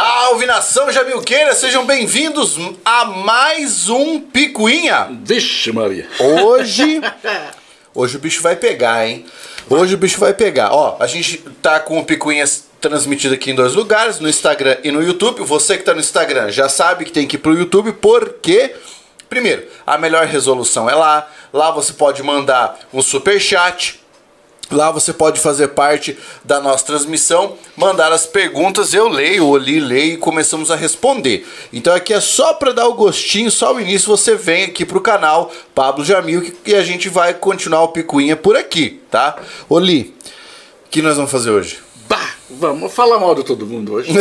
Salve nação Jamilqueira, sejam bem-vindos a mais um Picuinha. Vixe, Maria. Hoje, hoje o bicho vai pegar, hein? Hoje o bicho vai pegar. Ó, a gente tá com o Picuinha transmitido aqui em dois lugares, no Instagram e no YouTube. Você que tá no Instagram já sabe que tem que ir pro YouTube, porque primeiro, a melhor resolução é lá. Lá você pode mandar um super chat Lá você pode fazer parte da nossa transmissão, mandar as perguntas, eu leio, li, leio e começamos a responder. Então aqui é só para dar o gostinho, só o início você vem aqui pro canal Pablo Jamil e a gente vai continuar o picuinha por aqui, tá? Oli, o que nós vamos fazer hoje? Bah, vamos falar mal de todo mundo hoje.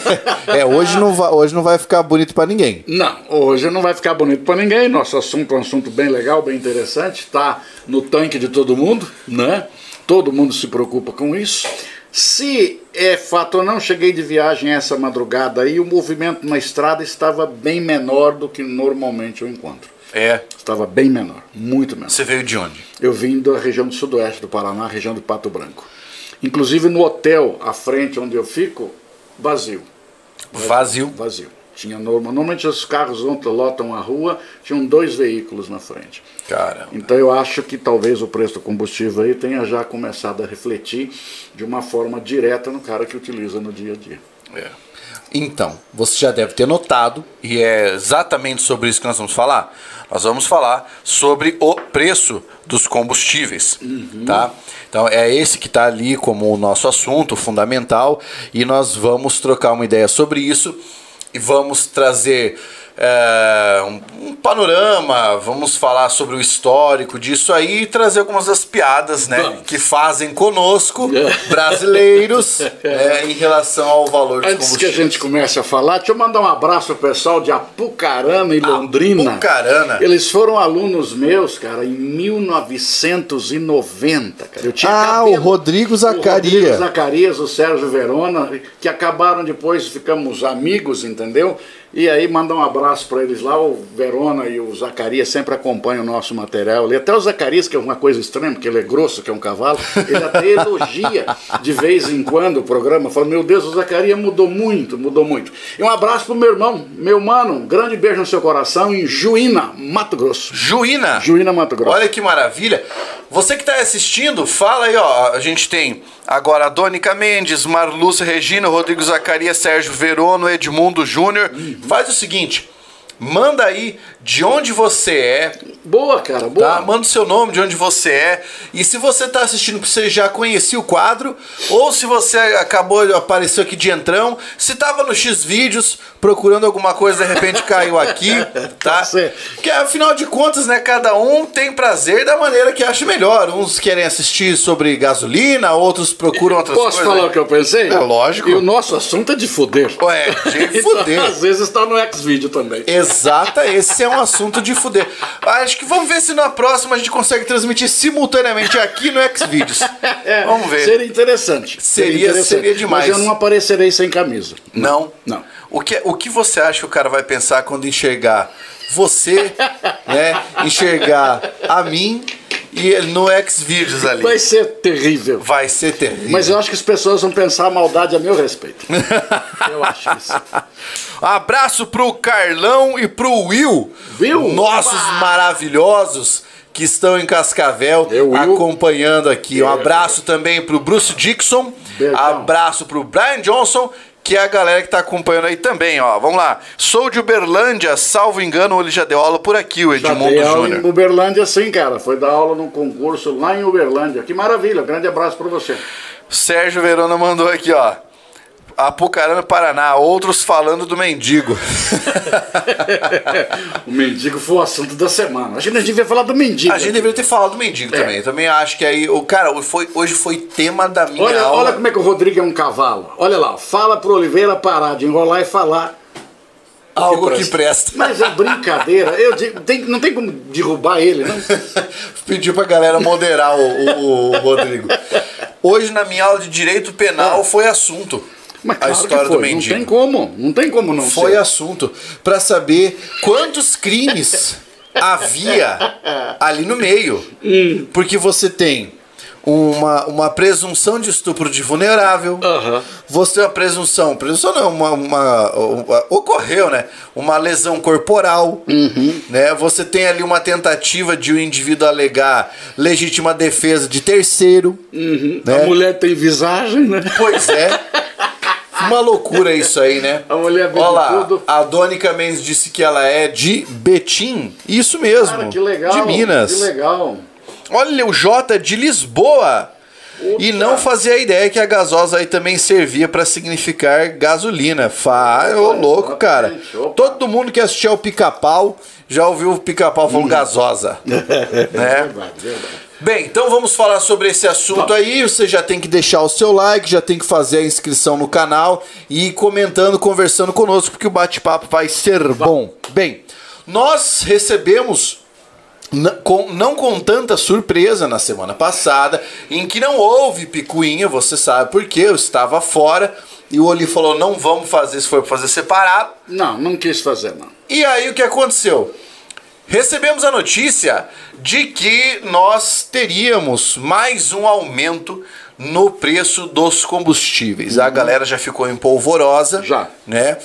é, hoje não, vai, hoje não vai ficar bonito para ninguém. Não, hoje não vai ficar bonito para ninguém. Nosso assunto é um assunto bem legal, bem interessante, tá no tanque de todo mundo, né? Todo mundo se preocupa com isso. Se é fato ou não, cheguei de viagem essa madrugada e o movimento na estrada estava bem menor do que normalmente eu encontro. É. Estava bem menor, muito menor. Você veio de onde? Eu vim da região do sudoeste do Paraná, região do Pato Branco. Inclusive no hotel à frente onde eu fico, vazio. Vazio? Vazio. Tinha normalmente os carros ontem lotam a rua, tinham dois veículos na frente. Cara. Então eu acho que talvez o preço do combustível aí tenha já começado a refletir de uma forma direta no cara que utiliza no dia a dia. É. Então, você já deve ter notado, e é exatamente sobre isso que nós vamos falar. Nós vamos falar sobre o preço dos combustíveis, uhum. tá? Então é esse que está ali como o nosso assunto fundamental e nós vamos trocar uma ideia sobre isso e vamos trazer é, um, um, panorama, vamos falar sobre o histórico disso aí e trazer algumas das piadas né, vamos. que fazem conosco, brasileiros, é, em relação ao valor dos Antes que a gente comece a falar, deixa eu mandar um abraço ao pessoal de Apucarana e Londrina. Apucarana. Eles foram alunos meus, cara, em 1990, cara. Eu tinha ah, cabelo, o Rodrigo Zacarias. O Rodrigo Zacarias, o Sérgio Verona, que acabaram depois, ficamos amigos, entendeu? E aí mandar um abraço para eles lá, o Verona e o Zacarias sempre acompanham o nosso material. E até o Zacarias, que é uma coisa estranha, porque ele é grosso, que é um cavalo, ele até elogia de vez em quando o programa, fala, meu Deus, o Zacarias mudou muito, mudou muito. E um abraço pro meu irmão, meu mano, um grande beijo no seu coração em Juína, Mato Grosso. Juína? Juína, Mato Grosso. Olha que maravilha. Você que está assistindo, fala aí, ó, a gente tem Agora, Dônica Mendes, Marlúcia Regina, Rodrigo Zacarias, Sérgio Verono, Edmundo Júnior. Faz o seguinte, manda aí de onde você é. Boa, cara, boa. Tá? Manda o seu nome, de onde você é. E se você está assistindo, você já conhecia o quadro, ou se você acabou, apareceu aqui de entrão, se tava no X vídeos procurando alguma coisa, de repente caiu aqui, tá? Porque afinal de contas, né, cada um tem prazer da maneira que acha melhor. Uns querem assistir sobre gasolina, outros procuram outras Posso coisas. Posso falar o que eu pensei? É lógico. E o nosso assunto é de foder. Ué, de então, foder. Às vezes está no X-Vídeo também. Exata, esse é um assunto de fuder. Acho que vamos ver se na próxima a gente consegue transmitir simultaneamente aqui no Xvideos. Vamos ver. Seria interessante. Seria, seria, interessante. seria demais. Mas eu não aparecerei sem camisa. Não? Não. O que, o que você acha que o cara vai pensar quando enxergar você, né? Enxergar a mim e no Xvideos ali. Vai ser terrível. Vai ser terrível. Mas eu acho que as pessoas vão pensar a maldade a meu respeito. eu acho isso. Abraço pro Carlão e pro Will. Will? Nossos maravilhosos que estão em Cascavel eu, acompanhando aqui. Um abraço também pro Bruce Dixon. Beijão. Abraço pro Brian Johnson que é a galera que está acompanhando aí também, ó. Vamos lá. Sou de Uberlândia, salvo engano, ele já deu aula por aqui, o Edmundo Júnior. em Uberlândia sim, cara. Foi dar aula num concurso lá em Uberlândia. Que maravilha, grande abraço para você. Sérgio Verona mandou aqui, ó. Apucarana, Paraná, outros falando do mendigo. o mendigo foi o assunto da semana. A gente devia falar do mendigo. A gente deveria ter falado do mendigo é. também. Eu também acho que aí, o cara, foi, hoje foi tema da minha olha, aula. Olha como é que o Rodrigo é um cavalo. Olha lá, fala pro Oliveira parar de enrolar e falar algo que presta. que presta. Mas é brincadeira. Eu digo, tem, não tem como derrubar ele, não? Pediu pra galera moderar o, o, o Rodrigo. Hoje, na minha aula de direito penal, ah. foi assunto. Mas claro a história do mendigo. Não tem como, não tem como não Foi ser. assunto para saber quantos crimes havia ali no meio. Hum. Porque você tem uma, uma presunção de estupro de vulnerável. Você tem uma presunção, presunção não, uma, uma, uma- ocorreu, né? Uma lesão corporal, né? Você tem ali uma tentativa de o indivíduo alegar legítima defesa de terceiro, né? A mulher tem visagem, né? Pois é. Uma loucura isso aí, né? A mulher Olha lá, tudo. a Dônica Mendes disse que ela é de Betim. Isso mesmo. Cara, que legal. De Minas. Que legal. Olha, o J de Lisboa. E não fazia ideia que a gasosa aí também servia pra significar gasolina. Fa, ô louco, cara. Opa. Todo mundo que assistiu ao pica-pau já ouviu o pica-pau falando gasosa. né? Verdade, verdade. Bem, então vamos falar sobre esse assunto aí. Você já tem que deixar o seu like, já tem que fazer a inscrição no canal e ir comentando, conversando conosco, porque o bate-papo vai ser bom. Bem, nós recebemos. com- não com tanta surpresa na semana passada, em que não houve picuinha, você sabe por quê, eu estava fora e o Oli falou: não vamos fazer, se for fazer separado. Não, não quis fazer, não. E aí o que aconteceu? Recebemos a notícia de que nós teríamos mais um aumento no preço dos combustíveis. A galera já ficou empolvorosa, Já. né?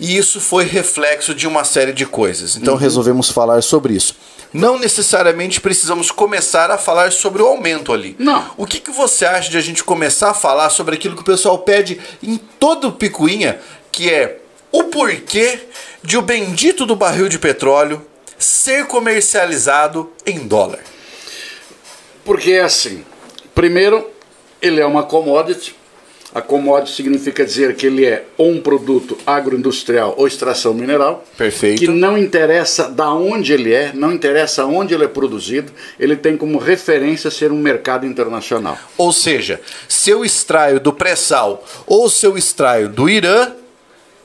E isso foi reflexo de uma série de coisas. Então resolvemos falar sobre isso. Não necessariamente precisamos começar a falar sobre o aumento ali. Não. O que, que você acha de a gente começar a falar sobre aquilo que o pessoal pede em todo picuinha, que é o porquê de o bendito do barril de petróleo ser comercializado em dólar? Porque é assim. Primeiro, ele é uma commodity. A commodity significa dizer que ele é ou um produto agroindustrial ou extração mineral. Perfeito. Que não interessa da onde ele é, não interessa onde ele é produzido, ele tem como referência ser um mercado internacional. Ou seja, se eu extraio do pré-sal ou se eu extraio do Irã,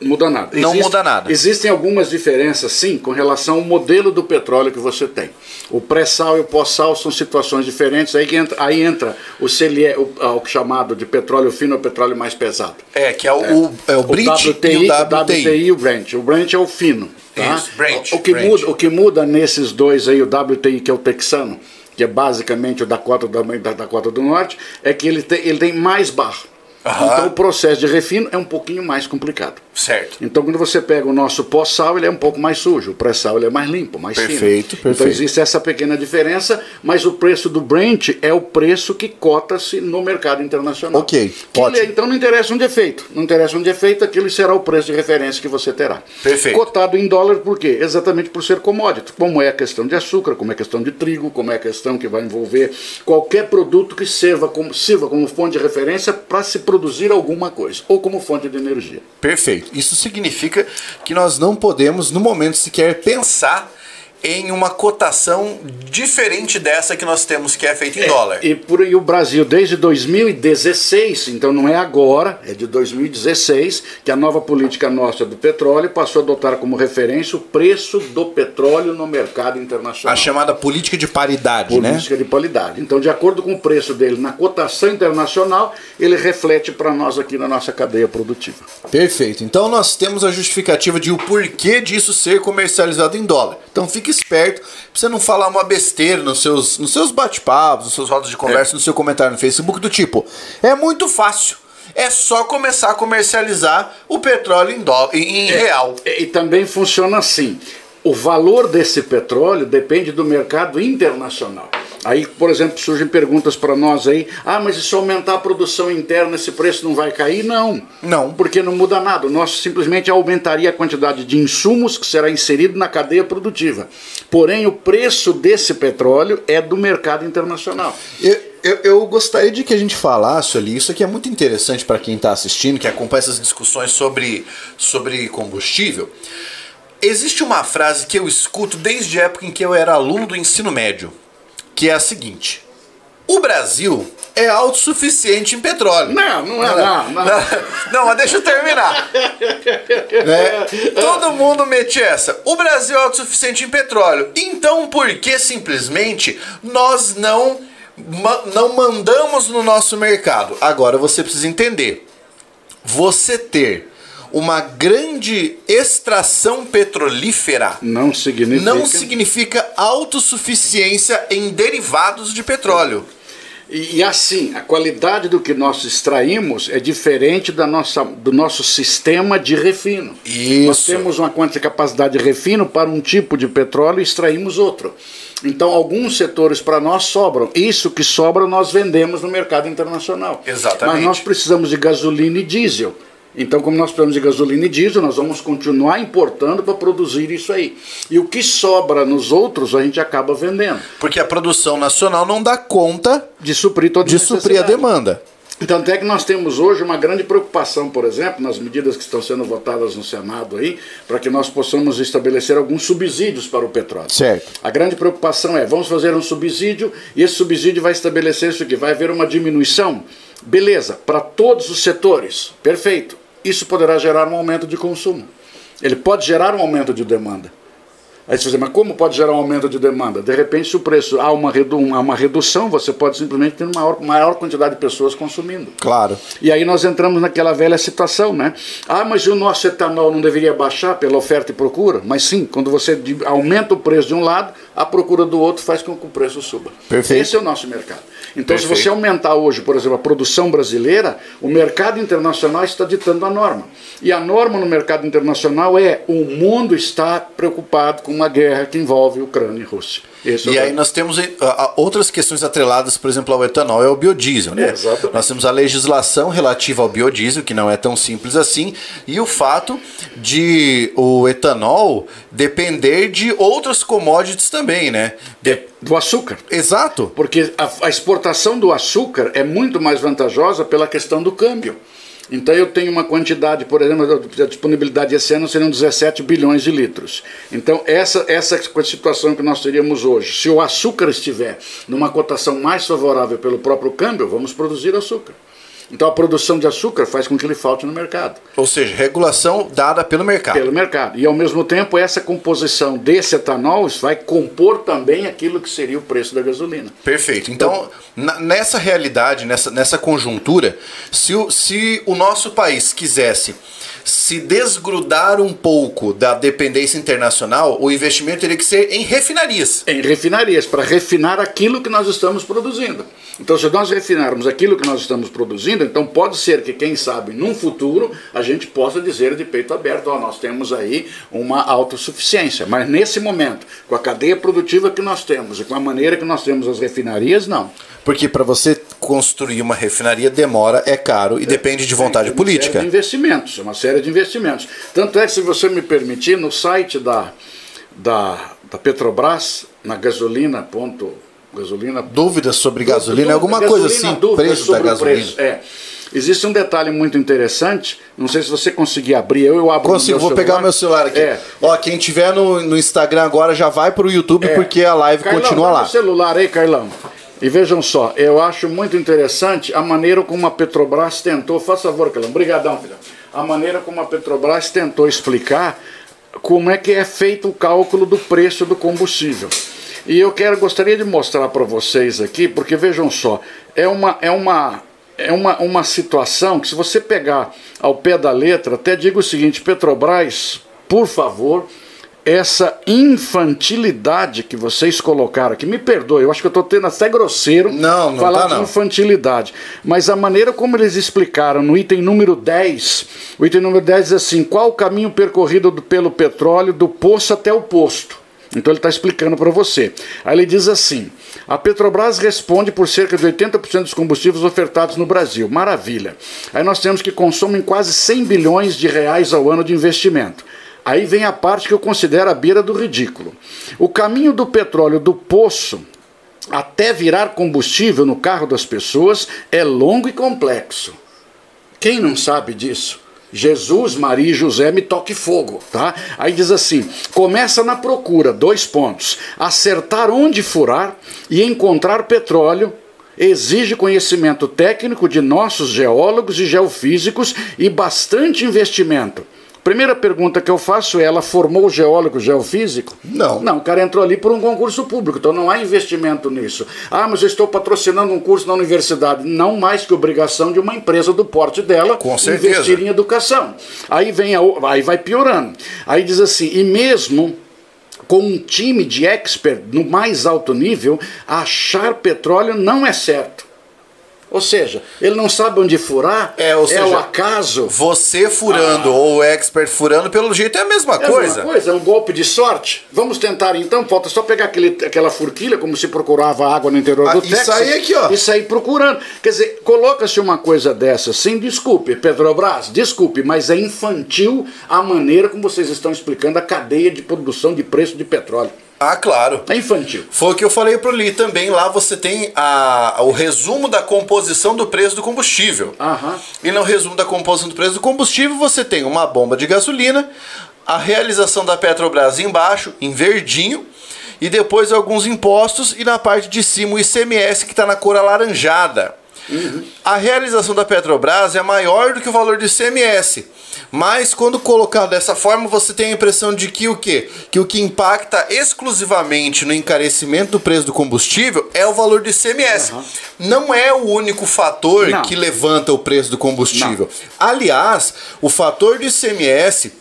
Muda nada. Não muda nada. Existem algumas diferenças, sim, com relação ao modelo do petróleo que você tem. O pré-sal e o pós-sal são situações diferentes. Aí, entra, aí entra o CLE, o, ah, o chamado de petróleo fino ou petróleo mais pesado. é que é o, o- é o Brent WTI, e o WTI. e o Brent. O Brent é o fino. Tá? Isso, Brent, o, que Brent. Muda, o que muda nesses dois aí, o WTI, que é o texano, que é basicamente o Dakota, da, da Dakota do Norte, é que ele tem, ele tem mais barro. Aham. Então o processo de refino é um pouquinho mais complicado. Certo. Então, quando você pega o nosso pós-sal, ele é um pouco mais sujo. O pré-sal ele é mais limpo, mais Perfeito, fino. Então, perfeito. existe essa pequena diferença, mas o preço do Brent é o preço que cota-se no mercado internacional. Ok, ótimo. ele- então, não interessa onde é feito. Não interessa onde é feito, aquele será o preço de referência que você terá. Perfeito. Cotado em dólar, por quê? Exatamente por ser commodity. Como é a questão de açúcar, como é a questão de trigo, como é a questão que vai envolver qualquer produto que sirva como, sirva como fonte de referência para se produzir alguma coisa, ou como fonte de energia. Perfeito. Isso significa que nós não podemos, no momento sequer, pensar em uma cotação diferente dessa que nós temos, que é feita em dólar. E, por, e o Brasil, desde 2016, então não é agora, é de 2016, que a nova política nossa do petróleo passou a adotar como referência o preço do petróleo no mercado internacional. A chamada política de paridade, né? política de qualidade. Então, de acordo com o preço dele na cotação internacional, ele reflete para nós aqui na nossa cadeia produtiva. Perfeito. Então nós temos a justificativa de o porquê disso ser comercializado em dólar. Então fique esperto pra você não falar uma besteira nos seus, nos seus bate-papos, nos seus rodas de conversa, no seu comentário no Facebook, do tipo, é muito fácil. É só começar a comercializar o petróleo em, dó em, em real. E, e também funciona assim. O valor desse petróleo depende do mercado internacional. Aí, por exemplo, surgem perguntas para nós aí: ah, mas e se aumentar a produção interna, esse preço não vai cair? Não. Não. Porque não muda nada. O nosso simplesmente aumentaria a quantidade de insumos que será inserido na cadeia produtiva. Porém, o preço desse petróleo é do mercado internacional. Eu, eu, eu gostaria de que a gente falasse ali, isso aqui é muito interessante para quem está assistindo, que acompanha essas discussões sobre, sobre combustível. Existe uma frase que eu escuto desde a época em que eu era aluno do ensino médio, que é a seguinte: O Brasil é autossuficiente em petróleo. Não, não é, não. não. Não, mas deixa eu terminar. Né? Todo mundo mete essa. O Brasil é autossuficiente em petróleo. Então, por que simplesmente nós não, não mandamos no nosso mercado? Agora você precisa entender. Você ter uma grande extração petrolífera Não significa. não significa autossuficiência em derivados de petróleo. E, e, assim, a qualidade do que nós extraímos é diferente da nossa, do nosso sistema de refino. Isso. Nós temos uma quantidade de capacidade de refino para um tipo de petróleo e extraímos outro. Então, alguns setores para nós sobram. Isso que sobra nós vendemos no mercado internacional. Exatamente. Mas nós precisamos de gasolina e diesel. Então, como nós precisamos de gasolina e diesel, nós vamos continuar importando para produzir isso aí. E o que sobra nos outros, a gente acaba vendendo. Porque a produção nacional não dá conta de suprir toda de suprir a demanda. Então, até que nós temos hoje uma grande preocupação, por exemplo, nas medidas que estão sendo votadas no Senado aí, para que nós possamos estabelecer alguns subsídios para o petróleo. Certo. A grande preocupação é, vamos fazer um subsídio e esse subsídio vai estabelecer isso aqui, vai haver uma diminuição. Beleza, para todos os setores, perfeito. Isso poderá gerar um aumento de consumo. Ele pode gerar um aumento de demanda. Aí você diz, mas como pode gerar um aumento de demanda? De repente, se o preço há uma, redu uma redução, você pode simplesmente ter uma maior, maior quantidade de pessoas consumindo. Claro. E aí nós entramos naquela velha situação, né? Ah, mas o nosso etanol não deveria baixar pela oferta e procura? Mas sim, quando você aumenta o preço de um lado, a procura do outro faz com que o preço suba. Perfeito. Esse é o nosso mercado. Então, Perfeito. se você aumentar hoje, por exemplo, a produção brasileira, o mercado internacional está ditando a norma. E a norma no mercado internacional é o mundo está preocupado com uma guerra que envolve Ucrânia e Rússia. E é aí nós temos uh, outras questões atreladas, por exemplo, ao etanol, é o biodiesel. Né? É, nós temos a legislação relativa ao biodiesel, que não é tão simples assim, e o fato de o etanol depender de outras commodities também, né? De... Do açúcar. Exato. Porque a, a exportação do açúcar é muito mais vantajosa pela questão do câmbio. Então eu tenho uma quantidade, por exemplo, a disponibilidade esse ano seriam 17 bilhões de litros. Então essa essa situação que nós teríamos hoje, se o açúcar estiver numa cotação mais favorável pelo próprio câmbio, vamos produzir açúcar. Então a produção de açúcar faz com que ele falte no mercado. Ou seja, regulação dada pelo mercado. Pelo mercado. E ao mesmo tempo, essa composição desse etanol vai compor também aquilo que seria o preço da gasolina. Perfeito. Então, então nessa realidade, nessa, nessa conjuntura, se o, se o nosso país quisesse se desgrudar um pouco da dependência internacional, o investimento teria que ser em refinarias. Em refinarias, para refinar aquilo que nós estamos produzindo. Então, se nós refinarmos aquilo que nós estamos produzindo, então pode ser que, quem sabe, num futuro, a gente possa dizer de peito aberto: ó, nós temos aí uma autossuficiência. Mas nesse momento, com a cadeia produtiva que nós temos e com a maneira que nós temos as refinarias, não. Porque para você construir uma refinaria demora, é caro e é, depende de vontade é, política. Série de investimentos, é uma série de investimentos. Tanto é que, se você me permitir, no site da, da, da Petrobras, na gasolina. Ponto, gasolina dúvidas sobre gasolina, alguma gasolina, coisa assim, preço da gasolina. Preço, é. Existe um detalhe muito interessante, não sei se você conseguir abrir, eu, eu abro Consigo, vou celular. pegar meu celular aqui. É. Ó, quem tiver no, no Instagram agora já vai para o YouTube é. porque a live Carlão, continua lá. celular aí, Carlão. E vejam só, eu acho muito interessante a maneira como a Petrobras tentou, faz favor, Calão, obrigadão, filho. A maneira como a Petrobras tentou explicar como é que é feito o cálculo do preço do combustível. E eu quero, gostaria de mostrar para vocês aqui, porque vejam só, é uma, é uma, é uma, uma situação que se você pegar ao pé da letra, até digo o seguinte, Petrobras, por favor, essa infantilidade que vocês colocaram aqui, me perdoe, eu acho que eu estou tendo até grosseiro não, não falar tá, de não. infantilidade, mas a maneira como eles explicaram no item número 10, o item número 10 diz assim, qual o caminho percorrido do, pelo petróleo do poço até o posto? Então ele está explicando para você. Aí ele diz assim: a Petrobras responde por cerca de 80% dos combustíveis ofertados no Brasil. Maravilha. Aí nós temos que consomem quase 100 bilhões de reais ao ano de investimento. Aí vem a parte que eu considero a beira do ridículo. O caminho do petróleo do poço até virar combustível no carro das pessoas é longo e complexo. Quem não sabe disso? Jesus, Maria e José me toque fogo, tá? Aí diz assim: começa na procura, dois pontos. Acertar onde furar e encontrar petróleo exige conhecimento técnico de nossos geólogos e geofísicos e bastante investimento. Primeira pergunta que eu faço é: ela formou geólogo geofísico? Não. Não, o cara entrou ali por um concurso público, então não há investimento nisso. Ah, mas eu estou patrocinando um curso na universidade. Não mais que obrigação de uma empresa do porte dela Com investir em educação. Aí vem a, aí vai piorando. Aí diz assim: e mesmo com um time de expert no mais alto nível, achar petróleo não é certo. Ou seja, ele não sabe onde furar, é, ou seja, o acaso. Você furando ah. ou o expert furando, pelo jeito é a mesma é coisa. É a mesma coisa, é um golpe de sorte. Vamos tentar então, falta só pegar aquele, aquela furquilha, como se procurava água no interior ah, do Texas. Isso aí aqui, ó. E sair procurando. Quer dizer, coloca-se uma coisa dessa, sim, desculpe, Petrobras, desculpe, mas é infantil a maneira como vocês estão explicando a cadeia de produção de preço de petróleo. Ah, claro. É infantil. Foi o que eu falei pro Li também. Lá você tem a, o resumo da composição do preço do combustível. Aham. E no resumo da composição do preço do combustível você tem uma bomba de gasolina, a realização da Petrobras embaixo, em verdinho, e depois alguns impostos, e na parte de cima o ICMS que está na cor alaranjada. Uhum. A realização da Petrobras é maior do que o valor do ICMS. Mas quando colocado dessa forma, você tem a impressão de que o quê? Que o que impacta exclusivamente no encarecimento do preço do combustível é o valor do ICMS. Uhum. Não é o único fator Não. que levanta o preço do combustível. Não. Aliás, o fator do ICMS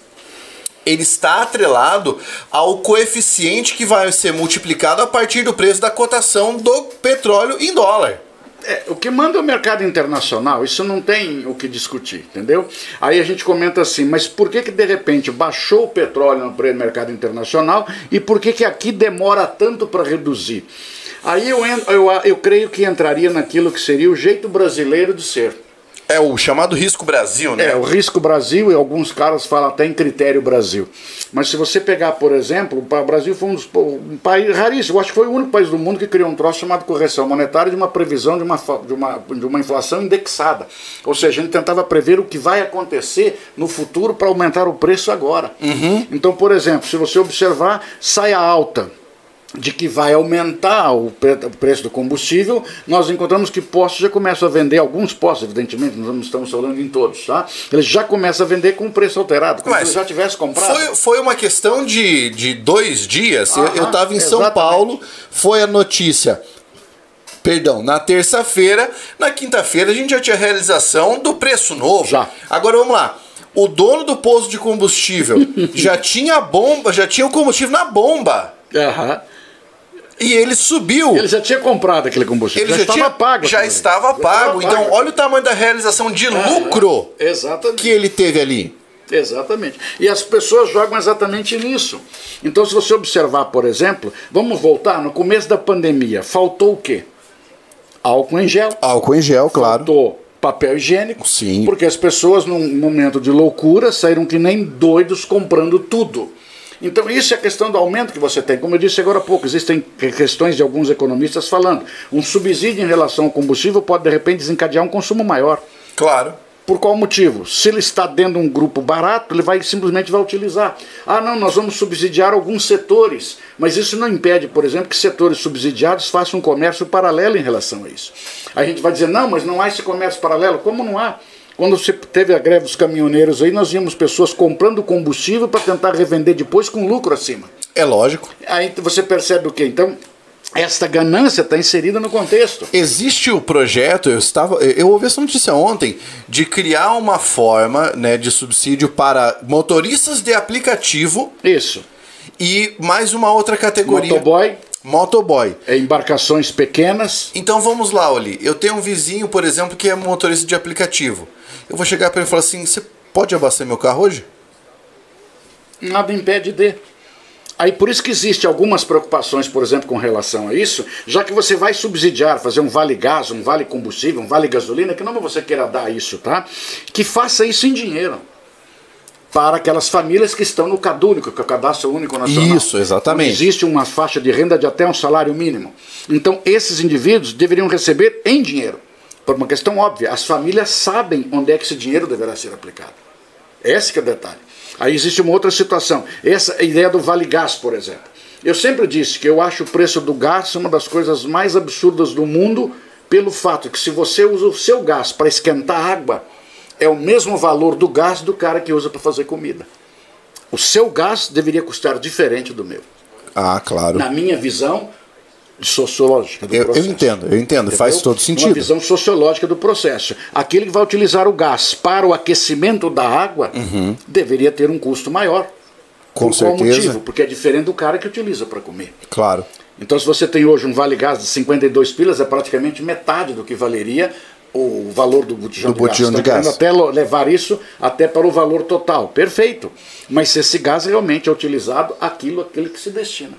ele está atrelado ao coeficiente que vai ser multiplicado a partir do preço da cotação do petróleo em dólar. É, o que manda é o mercado internacional, isso não tem o que discutir, entendeu? Aí a gente comenta assim, mas por que que de repente baixou o petróleo no mercado internacional e por que que aqui demora tanto para reduzir? Aí eu, eu, eu creio que entraria naquilo que seria o jeito brasileiro de ser. É o chamado risco Brasil, né? É, o risco Brasil, e alguns caras falam até em critério Brasil. Mas se você pegar, por exemplo, o Brasil foi um, dos, um país raríssimo, eu acho que foi o único país do mundo que criou um troço chamado correção monetária de uma previsão de uma, de uma, de uma inflação indexada. Ou seja, a gente tentava prever o que vai acontecer no futuro para aumentar o preço agora. Uhum. Então, por exemplo, se você observar, saia alta de que vai aumentar o, preço do combustível, nós encontramos que postos já começam a vender, alguns postos, evidentemente, nós não estamos falando em todos, tá? Eles já começam a vender com o preço alterado, como Mas se já tivesse comprado. Foi, foi uma questão de, de dois dias. Eu estava em exatamente. São Paulo, foi a notícia. Perdão, na terça-feira, na quinta-feira a gente já tinha realização do preço novo. Já. Agora vamos lá o dono do posto de combustível já tinha bomba, já tinha o combustível na bomba. Aham. E ele subiu. Ele já tinha comprado aquele combustível. Ele já, já estava pago. Já estava pago. Então, olha o tamanho da realização de lucro exatamente. que ele teve ali. Exatamente. E as pessoas jogam exatamente nisso. Então, se você observar, por exemplo, vamos voltar no começo da pandemia, faltou o quê? Álcool em gel. Álcool em gel, claro. Faltou papel higiênico. Sim. Porque as pessoas, num momento de loucura, saíram que nem doidos comprando tudo. Então, isso é a questão do aumento que você tem. Como eu disse agora há pouco, existem questões de alguns economistas falando. Um subsídio em relação ao combustível pode, de repente, desencadear um consumo maior. Claro. Por qual motivo? Se ele está dentro de um grupo barato, ele vai simplesmente vai utilizar. Ah, não, nós vamos subsidiar alguns setores, mas isso não impede, por exemplo, que setores subsidiados façam um comércio paralelo em relação a isso. A gente vai dizer, não, mas não há esse comércio paralelo. Como não há? Quando você teve a greve dos caminhoneiros aí, nós vimos pessoas comprando combustível para tentar revender depois com lucro acima. É lógico. Aí você percebe o quê? Então, esta ganância está inserida no contexto. Existe o projeto, eu estava, eu ouvi essa notícia ontem, de criar uma forma né, de subsídio para motoristas de aplicativo. Isso. E mais uma outra categoria. Motoboy. Motoboy. É embarcações pequenas. Então vamos lá, Oli. Eu tenho um vizinho, por exemplo, que é motorista de aplicativo. Eu vou chegar para ele e falar assim: você pode abastecer meu carro hoje? Nada impede de. Aí por isso que existe algumas preocupações, por exemplo, com relação a isso, já que você vai subsidiar, fazer um vale gás, um vale combustível, um vale gasolina, que não você queira dar isso, tá? Que faça isso em dinheiro para aquelas famílias que estão no CadÚnico, que é o Cadastro Único Nacional. Isso, exatamente. Existe uma faixa de renda de até um salário mínimo. Então, esses indivíduos deveriam receber em dinheiro. Por uma questão óbvia, as famílias sabem onde é que esse dinheiro deverá ser aplicado. Esse é o detalhe. Aí existe uma outra situação. Essa ideia do Vale Gás, por exemplo. Eu sempre disse que eu acho o preço do gás uma das coisas mais absurdas do mundo, pelo fato que se você usa o seu gás para esquentar água, é o mesmo valor do gás do cara que usa para fazer comida. O seu gás deveria custar diferente do meu. Ah, claro. Na minha visão sociológica do eu, processo. Eu entendo, eu entendo, Entendeu? faz todo sentido. Uma visão sociológica do processo. Aquele que vai utilizar o gás para o aquecimento da água uhum. deveria ter um custo maior. Com Por certeza. qual motivo? Porque é diferente do cara que utiliza para comer. Claro. Então, se você tem hoje um vale gás de 52 pilas, é praticamente metade do que valeria o valor do botijão, do de, botijão gás. de gás. até levar isso até para o valor total. Perfeito. Mas se esse gás realmente é utilizado aquilo, aquele que se destina.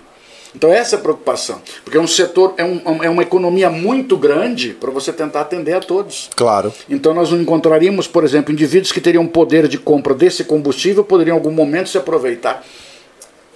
Então essa é a preocupação. Porque é um setor, é, um, é uma economia muito grande para você tentar atender a todos. Claro. Então nós não encontraríamos, por exemplo, indivíduos que teriam poder de compra desse combustível poderiam em algum momento se aproveitar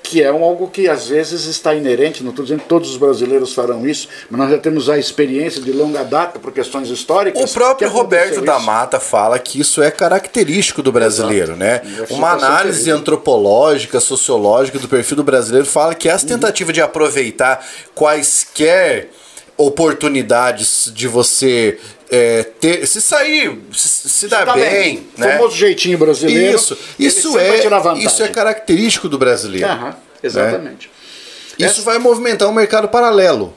que é algo que às vezes está inerente, não estou dizendo que todos os brasileiros farão isso, mas nós já temos a experiência de longa data por questões históricas. O próprio Roberto isso. da Mata fala que isso é característico do brasileiro, Exato. né? Uma análise antropológica, sociológica do perfil do brasileiro fala que essa tentativa de aproveitar quaisquer oportunidades de você é, ter, se sair, se, se dar tá bem, bem. né? famoso jeitinho brasileiro. Isso, isso é, isso é característico do brasileiro. Aham, exatamente. Né? Isso vai movimentar um mercado paralelo.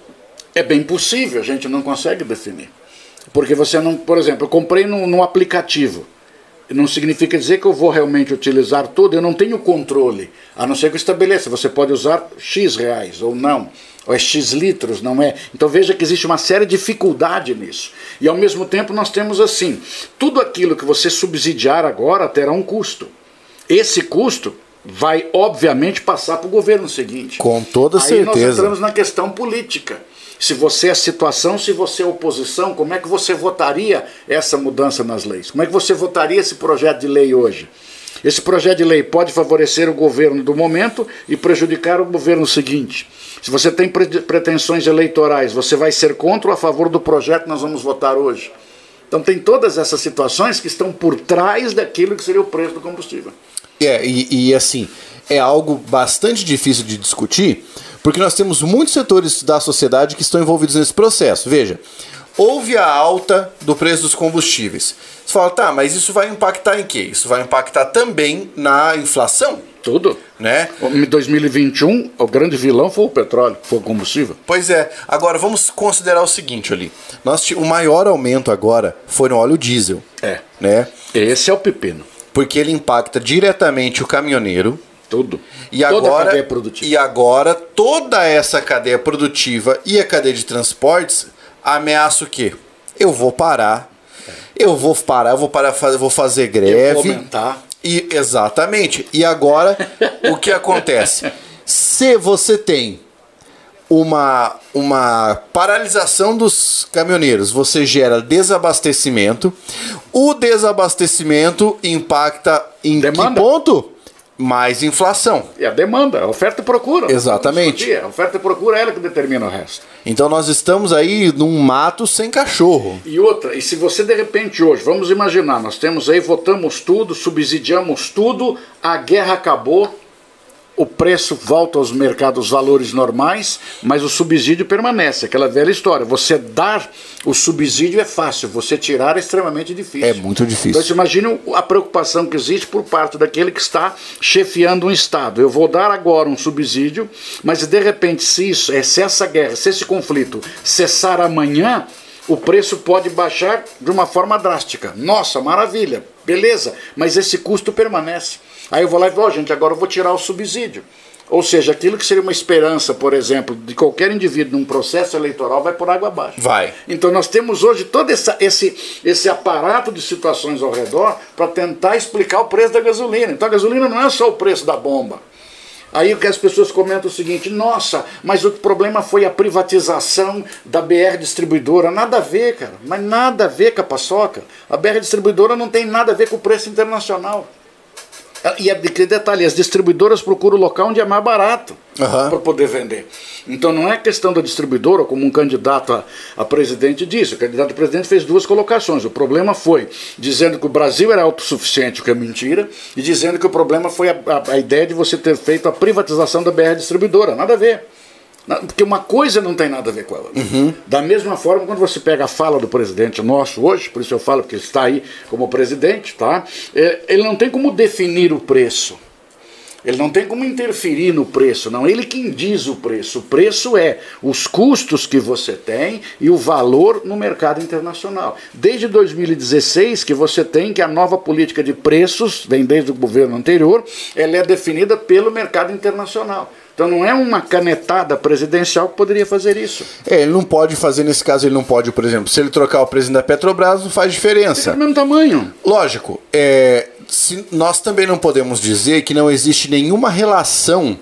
É bem possível, a gente não consegue definir. Porque você não, por exemplo, eu comprei num, num aplicativo. Não significa dizer que eu vou realmente utilizar tudo, eu não tenho controle. A não ser que eu estabeleça, você pode usar X reais ou não ou é X litros, não é? Então veja que existe uma séria dificuldade nisso. E ao mesmo tempo nós temos assim: tudo aquilo que você subsidiar agora terá um custo. Esse custo vai, obviamente, passar para o governo seguinte. Com toda Aí certeza. Nós entramos na questão política. Se você é situação, se você é oposição, como é que você votaria essa mudança nas leis? Como é que você votaria esse projeto de lei hoje? Esse projeto de lei pode favorecer o governo do momento e prejudicar o governo seguinte. Se você tem pretensões eleitorais, você vai ser contra ou a favor do projeto que nós vamos votar hoje. Então tem todas essas situações que estão por trás daquilo que seria o preço do combustível. É, e, e assim, é algo bastante difícil de discutir, porque nós temos muitos setores da sociedade que estão envolvidos nesse processo. Veja, houve a alta do preço dos combustíveis. Você fala, tá, mas isso vai impactar em quê? Isso vai impactar também na inflação. Tudo. Né? Em 2021, o grande vilão foi o petróleo, foi o combustível. Pois é. Agora, vamos considerar o seguinte ali. Nós, o maior aumento agora foi no óleo diesel. É. Né? Esse é o pepino. Porque ele impacta diretamente o caminhoneiro. Tudo. E toda agora, a cadeia produtiva. E agora, toda essa cadeia produtiva e a cadeia de transportes ameaça o quê? Eu vou parar. Eu vou parar, eu vou parar, vou fazer greve. Eu vou aumentar. E, exatamente. E agora, o que acontece? Se você tem uma, uma paralisação dos caminhoneiros, você gera desabastecimento. O desabastecimento impacta em Demanda. que ponto? Mais inflação. E a demanda, a oferta e procura. Exatamente. A oferta e procura é ela que determina o resto. Então nós estamos aí num mato sem cachorro. E outra, e se você de repente hoje, vamos imaginar, nós temos aí, votamos tudo, subsidiamos tudo, a guerra acabou, o preço volta aos mercados valores normais, mas o subsídio permanece. Aquela velha história. Você dar o subsídio é fácil, você tirar é extremamente difícil. É muito difícil. Então, você imagina a preocupação que existe por parte daquele que está chefiando um Estado. Eu vou dar agora um subsídio, mas de repente, se, isso, se essa guerra, se esse conflito cessar amanhã, o preço pode baixar de uma forma drástica. Nossa, maravilha, beleza, mas esse custo permanece. Aí eu vou lá e vou, oh, gente, agora eu vou tirar o subsídio. Ou seja, aquilo que seria uma esperança, por exemplo, de qualquer indivíduo num processo eleitoral vai por água abaixo. Vai. Então nós temos hoje todo essa, esse, esse aparato de situações ao redor para tentar explicar o preço da gasolina. Então a gasolina não é só o preço da bomba. Aí o que as pessoas comentam é o seguinte: nossa, mas o problema foi a privatização da BR Distribuidora. Nada a ver, cara. Mas nada a ver com a paçoca. A BR Distribuidora não tem nada a ver com o preço internacional. E que detalhe, as distribuidoras procuram o local onde é mais barato uhum. para poder vender. Então não é questão da distribuidora, como um candidato a, a, presidente disse. O candidato a presidente fez duas colocações. O problema foi dizendo que o Brasil era autossuficiente, o que é mentira, e dizendo que o problema foi a, a, a ideia de você ter feito a privatização da BR Distribuidora. Nada a ver. Porque uma coisa não tem nada a ver com ela. Uhum. Da mesma forma, quando você pega a fala do presidente nosso hoje, por isso eu falo que ele está aí como presidente, tá? ele não tem como definir o preço. Ele não tem como interferir no preço, não. Ele quem diz o preço. O preço é os custos que você tem e o valor no mercado internacional. Desde 2016 que você tem que a nova política de preços, vem desde o governo anterior, ela é definida pelo mercado internacional. Então não é uma canetada presidencial que poderia fazer isso. É, ele não pode fazer, nesse caso, ele não pode, por exemplo, se ele trocar o presidente da Petrobras, não faz diferença. É do mesmo tamanho. Lógico, é, se, nós também não podemos dizer que não existe nenhuma relação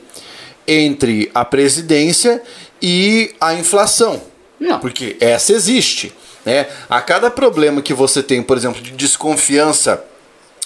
entre a presidência e a inflação. Não. Porque essa existe. Né? A cada problema que você tem, por exemplo, de desconfiança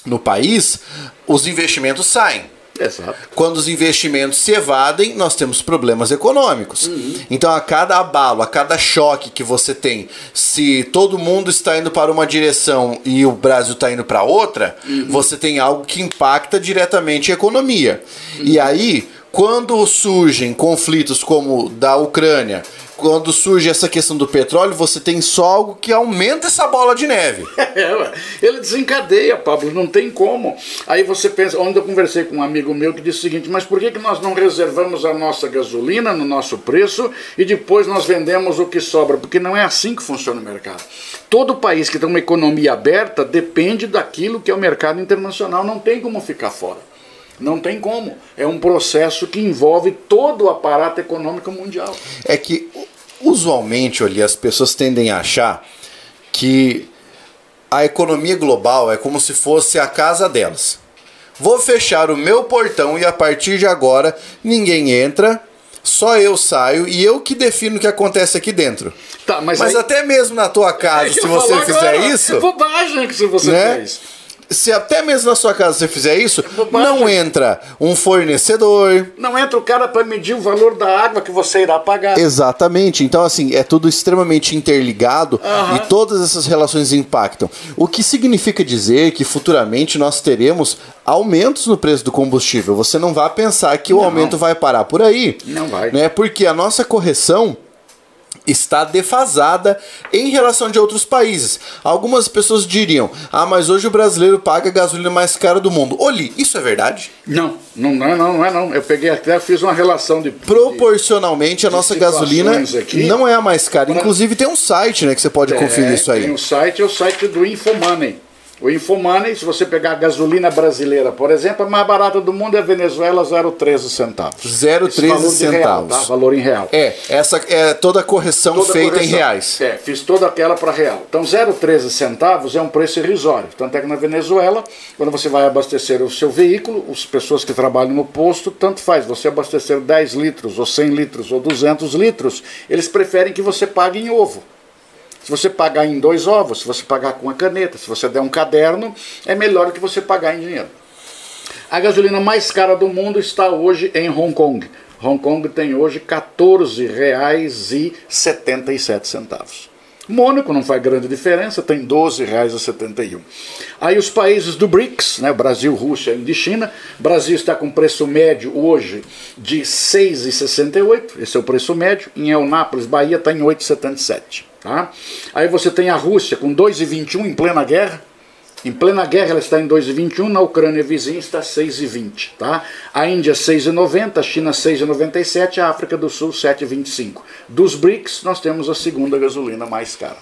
no país, os investimentos saem. Exato. Quando os investimentos se evadem, nós temos problemas econômicos. Uhum. Então, a cada abalo, a cada choque que você tem, se todo mundo está indo para uma direção e o Brasil está indo para outra, Uhum. você tem algo que impacta diretamente a economia. Uhum. E aí, quando surgem conflitos como o da Ucrânia, quando surge essa questão do petróleo, você tem só algo que aumenta essa bola de neve. É, ele desencadeia, Pablo, não tem como. Aí você pensa, ontem eu conversei com um amigo meu que disse o seguinte, mas por que, que nós não reservamos a nossa gasolina no nosso preço e depois nós vendemos o que sobra? Porque não é assim que funciona o mercado. Todo país que tem uma economia aberta depende daquilo que é o mercado internacional, não tem como ficar fora. Não tem como. É um processo que envolve todo o aparato econômico mundial. É que usualmente ali as pessoas tendem a achar que a economia global é como se fosse a casa delas. Vou fechar o meu portão e a partir de agora ninguém entra, só eu saio e eu que defino o que acontece aqui dentro. Tá, mas, Mas aí- até mesmo na tua casa, se você fizer agora, isso, É bobagem que se você né? fez. Se até mesmo na sua casa você fizer isso, bobagem. não entra um fornecedor, Não entra o cara para medir o valor da água que você irá pagar. Exatamente. Então, assim, é tudo extremamente interligado Aham. e todas essas relações impactam. O que significa dizer que futuramente nós teremos aumentos no preço do combustível. Você não vai pensar que o Não. aumento vai parar por aí. Não vai. Né? Porque a nossa correção está defasada em relação de outros países. Algumas pessoas diriam: "Ah, mas hoje o brasileiro paga a gasolina mais cara do mundo". Oli, isso é verdade? Não, não, não, não, é não. Eu peguei até, fiz uma relação de. Proporcionalmente, a de nossa situações gasolina aqui. não é a mais cara. Pra- Inclusive, tem um site né, que você pode de- conferir É, isso aí. Tem um site, é o site do Infomoney. O Infomoney, se você pegar a gasolina brasileira, por exemplo, a mais barata do mundo é a Venezuela, 0,13 centavos. 0,13 Esse valor de real, centavos. tá? Valor em real. É, essa é toda a correção Toda feita correção. em reais. É, fiz toda aquela para real. Então, 0,13 centavos é um preço irrisório. Tanto é que na Venezuela, quando você vai abastecer o seu veículo, as pessoas que trabalham no posto, tanto faz, você abastecer 10 litros, ou 100 litros, ou 200 litros, eles preferem que você pague em ovo. Se você pagar em dois ovos, se você pagar com uma caneta, se você der um caderno, é melhor do que você pagar em dinheiro. A gasolina mais cara do mundo está hoje em Hong Kong. Hong Kong tem hoje R$ 14,77. Mônaco não faz grande diferença, tem R$ 12,71. Aí os países do BRICS, né, Brasil, Rússia, Índia e China, Brasil está com preço médio hoje de R$ 6,68, esse é o preço médio, em Eunápolis, Bahia está em 8,77. Tá? Aí você tem a Rússia com 2,21 em plena guerra, em plena guerra ela está em 2,21, na Ucrânia vizinha está 6,20. Tá? A Índia 6,90, a China 6,97, a África do Sul 7,25. Dos BRICS nós temos a segunda gasolina mais cara.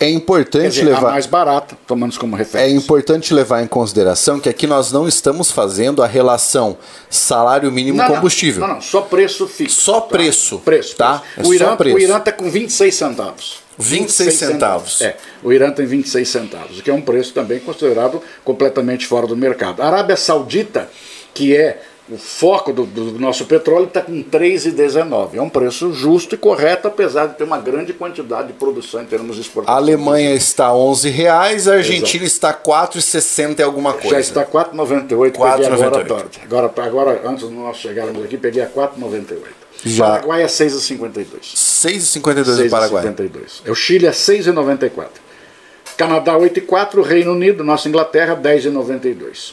É importante dizer, a levar. mais barata, tomando como É referência. importante levar em consideração que aqui nós não estamos fazendo a relação salário mínimo Não, não, combustível. Não, não, só preço fixo. Só tá? preço, Preço, tá? preço. É o, Irã, preço. o Irã está com 26 centavos. 26 centavos. É, o Irã tem 26 centavos, o que é um preço também considerado completamente fora do mercado. A Arábia Saudita, que é o foco do, do nosso petróleo, está com 3,19. É um preço justo e correto, apesar de ter uma grande quantidade de produção em termos de A. Alemanha está 11 reais, a Argentina está 4,60 e alguma coisa. Já está 4,98, peguei agora à 4,98. tarde. Agora, agora, antes de nós chegarmos aqui, peguei a 4,98. Já. Paraguai é 6,52. 6,52 do Paraguai. 6,72. É o Chile é 6,94. Canadá 8,4. Reino Unido, nossa Inglaterra 10,92.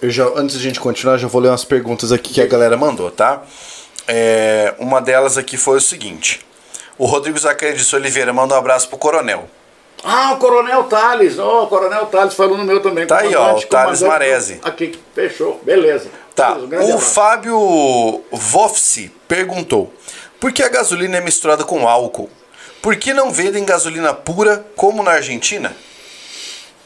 Eu já, antes de a gente continuar, já vou ler umas perguntas aqui que a galera mandou, tá? É, uma delas aqui foi o seguinte. O Rodrigo Zacarias de Oliveira manda um abraço pro Coronel. Ah, o Coronel Tales. Oh, o Coronel Tales falou no meu também. Tá aí, ó, o Tales comandante. Marese. Aqui, fechou. Beleza. Tá, grande o. Fábio Vofsi perguntou: Por que a gasolina é misturada com álcool? Por que não vendem gasolina pura como na Argentina?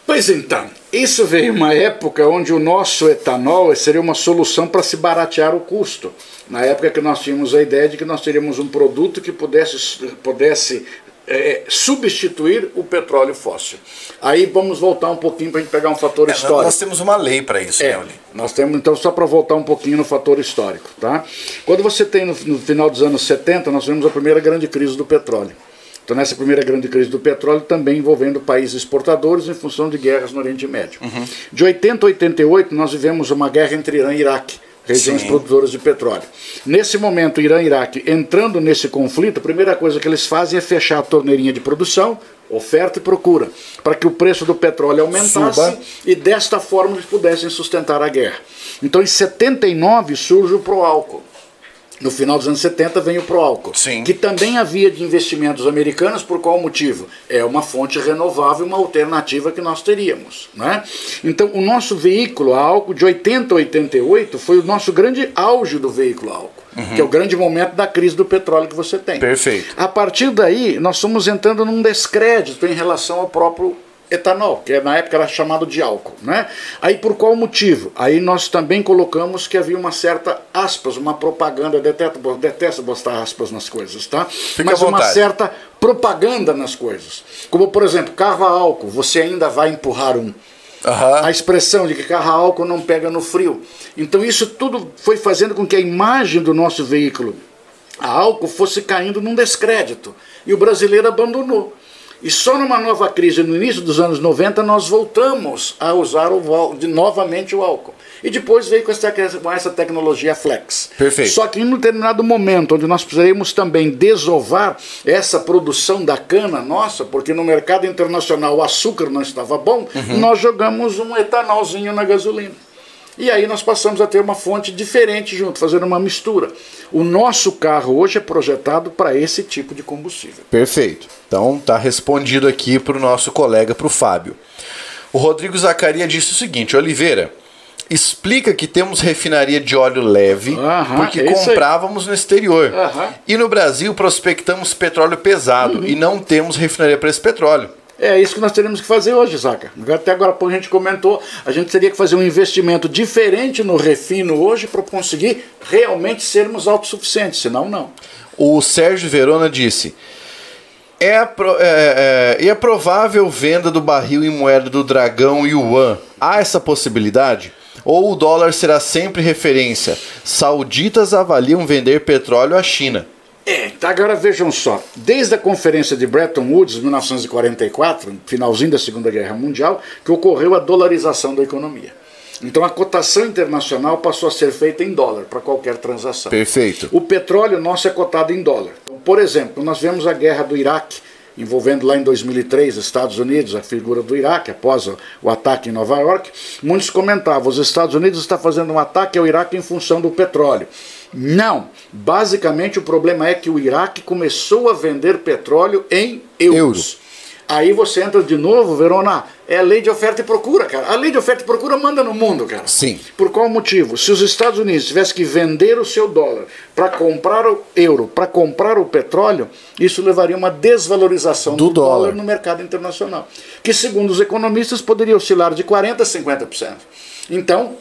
Pois então, isso veio uma época onde o nosso etanol seria uma solução para se baratear o custo. Na época que nós tínhamos a ideia de que nós teríamos um produto que pudesse, pudesse é, substituir o petróleo fóssil. Aí vamos voltar um pouquinho para a gente pegar um fator é, histórico. Nós temos uma lei para isso, é, né, Nós temos, então, só para voltar um pouquinho no fator histórico. Tá? Quando você tem no, no final dos anos 70, nós tivemos a primeira grande crise do petróleo. Então, nessa primeira grande crise do petróleo, também envolvendo países exportadores em função de guerras no Oriente Médio. Uhum. De 80 a 88, nós vivemos uma guerra entre Irã e Iraque regiões Sim. produtoras de petróleo. Nesse momento, Irã e Iraque entrando nesse conflito, a primeira coisa que eles fazem é fechar a torneirinha de produção, oferta e procura, para que o preço do petróleo aumentasse Suba. e desta forma eles pudessem sustentar a guerra. Então, em 79 surge o Proálcool no final dos anos 70 vem o Proálcool, Sim. que também havia de investimentos americanos, por qual motivo? É uma fonte renovável, uma alternativa que nós teríamos. Né? Então, o nosso veículo a álcool de 80 a 88 foi o nosso grande auge do veículo álcool. Uhum. Que é o grande momento da crise do petróleo que você tem. Perfeito. A partir daí, nós fomos entrando num descrédito em relação ao próprio etanol, que na época era chamado de álcool. Né? Aí por qual motivo? Aí nós também colocamos que havia uma certa aspas, uma propaganda, detesto, detesto botar aspas nas coisas, tá? Fique Mas uma certa propaganda nas coisas. Como por exemplo, carro a álcool, você ainda vai empurrar um. Uhum. A expressão de que carro a álcool não pega no frio. Então isso tudo foi fazendo com que a imagem do nosso veículo a álcool fosse caindo num descrédito. E o brasileiro abandonou. E só numa nova crise, no início dos anos 90, nós voltamos a usar o, de, novamente o álcool. E depois veio com essa, com essa tecnologia flex. Perfeito. Só que em um determinado momento, onde nós precisaríamos também desovar essa produção da cana nossa, porque no mercado internacional o açúcar não estava bom, uhum. nós jogamos um etanolzinho na gasolina. E aí nós passamos a ter uma fonte diferente junto, fazendo uma mistura. O nosso carro hoje é projetado para esse tipo de combustível. Perfeito. Então está respondido aqui para o nosso colega, para o Fábio. O Rodrigo Zacaria disse o seguinte: Oliveira, explica que temos refinaria de óleo leve porque comprávamos no exterior. E no Brasil prospectamos petróleo pesado uhum. e não temos refinaria para esse petróleo. É isso que nós teríamos que fazer hoje, Zaca. Até agora a gente comentou, a gente teria que fazer um investimento diferente no refino hoje para conseguir realmente sermos autossuficientes, senão não. O Sérgio Verona disse: é, é, é, é, é provável venda do barril em moeda do dragão yuan. Há essa possibilidade? Ou o dólar será sempre referência? Sauditas avaliam vender petróleo à China. É, então agora vejam só, desde a conferência de Bretton Woods, 1944, finalzinho da Segunda Guerra Mundial, que ocorreu a dolarização da economia. Então a cotação internacional passou a ser feita em dólar para qualquer transação. Perfeito. O petróleo nosso é cotado em dólar. Então, por exemplo, nós vemos a guerra do Iraque, envolvendo lá em 2003 Estados Unidos, a figura do Iraque, após o ataque em Nova York, muitos comentavam: os Estados Unidos estão fazendo um ataque ao Iraque em função do petróleo. Não. Basicamente, o problema é que o Iraque começou a vender petróleo em euros. euros. Aí você entra de novo, Verona, é a lei de oferta e procura, cara. A lei de oferta e procura manda no mundo, cara. Sim. Por qual motivo? Se os Estados Unidos tivessem que vender o seu dólar para comprar o euro, para comprar o petróleo, isso levaria a uma desvalorização do, do dólar. dólar no mercado internacional. Que, segundo os economistas, poderia oscilar de 40% a 50%. Então,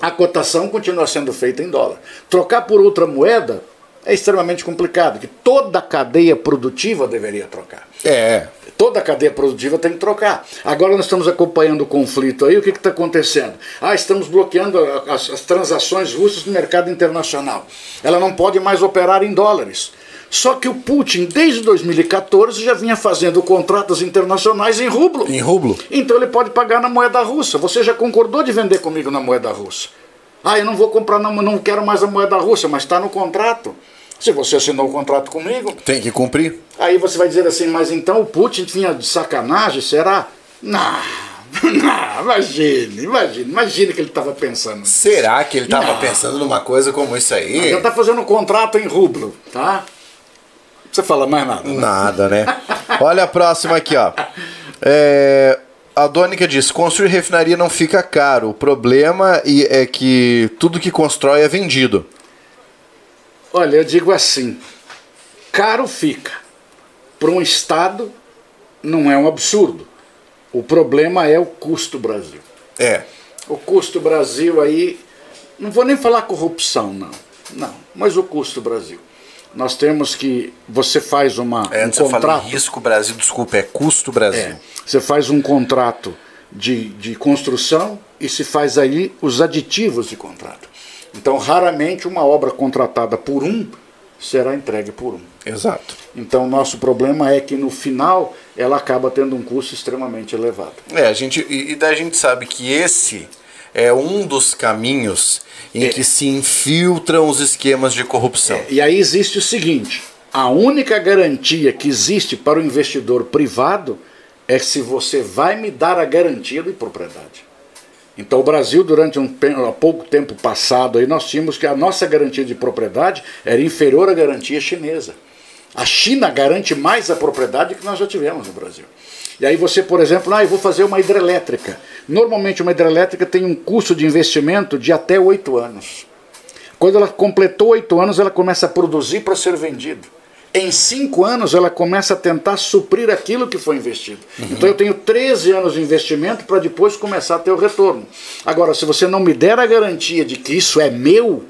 a cotação continua sendo feita em dólar. Trocar por outra moeda é extremamente complicado, que toda a cadeia produtiva deveria trocar. É. Toda a cadeia produtiva tem que trocar. Agora nós estamos acompanhando o conflito aí, o que está acontecendo? Ah, estamos bloqueando as, as transações russas no mercado internacional. Ela não pode mais operar em dólares. Só que o Putin, desde 2014, já vinha fazendo contratos internacionais em rublo. Em rublo? Então ele pode pagar na moeda russa. Você já concordou de vender comigo na moeda russa? Ah, eu não vou comprar, não, não quero mais a moeda russa, mas está no contrato. Se você assinou o contrato comigo. Tem que cumprir. Aí você vai dizer assim, mas então o Putin vinha de sacanagem, será? Não. Não, imagine, imagine, imagine que ele estava pensando. Será que ele estava pensando numa coisa como isso aí? Ele está fazendo um contrato em rublo, tá? Você fala mais nada? Né? Nada, né? Olha a próxima aqui, ó. É, a Dônica diz: construir refinaria não fica caro. O problema é que tudo que constrói é vendido. Olha, eu digo assim: caro fica. Para um Estado, não é um absurdo. O problema é o custo Brasil. É. O custo Brasil aí, não vou nem falar corrupção, não. Não, mas o custo Brasil. Nós temos que. Você faz uma, É, um antes eu falei contrato. risco Brasil, desculpa, é custo Brasil. É, você faz um contrato de, de construção e se faz aí os aditivos de contrato. Então, raramente uma obra contratada por um será entregue por um. Exato. Então, nosso problema é que no final ela acaba tendo um custo extremamente elevado. É, a gente, e, e daí a gente sabe que esse é um dos caminhos em É. que se infiltram os esquemas de corrupção. E aí existe o seguinte: a única garantia que existe para o investidor privado é se você vai me dar a garantia de propriedade. Então o Brasil, durante um pouco tempo passado, aí, nós tínhamos que a nossa garantia de propriedade era inferior à garantia chinesa. A China garante mais a propriedade que nós já tivemos no Brasil. E aí você, por exemplo, ah, eu vou fazer uma hidrelétrica. Normalmente uma hidrelétrica tem um custo de investimento de até oito anos. Quando ela completou oito anos, ela começa a produzir para ser vendido. Em cinco anos, ela começa a tentar suprir aquilo que foi investido. Então, eu tenho 13 anos de investimento para depois começar a ter o retorno. Agora, se você não me der a garantia de que isso é meu,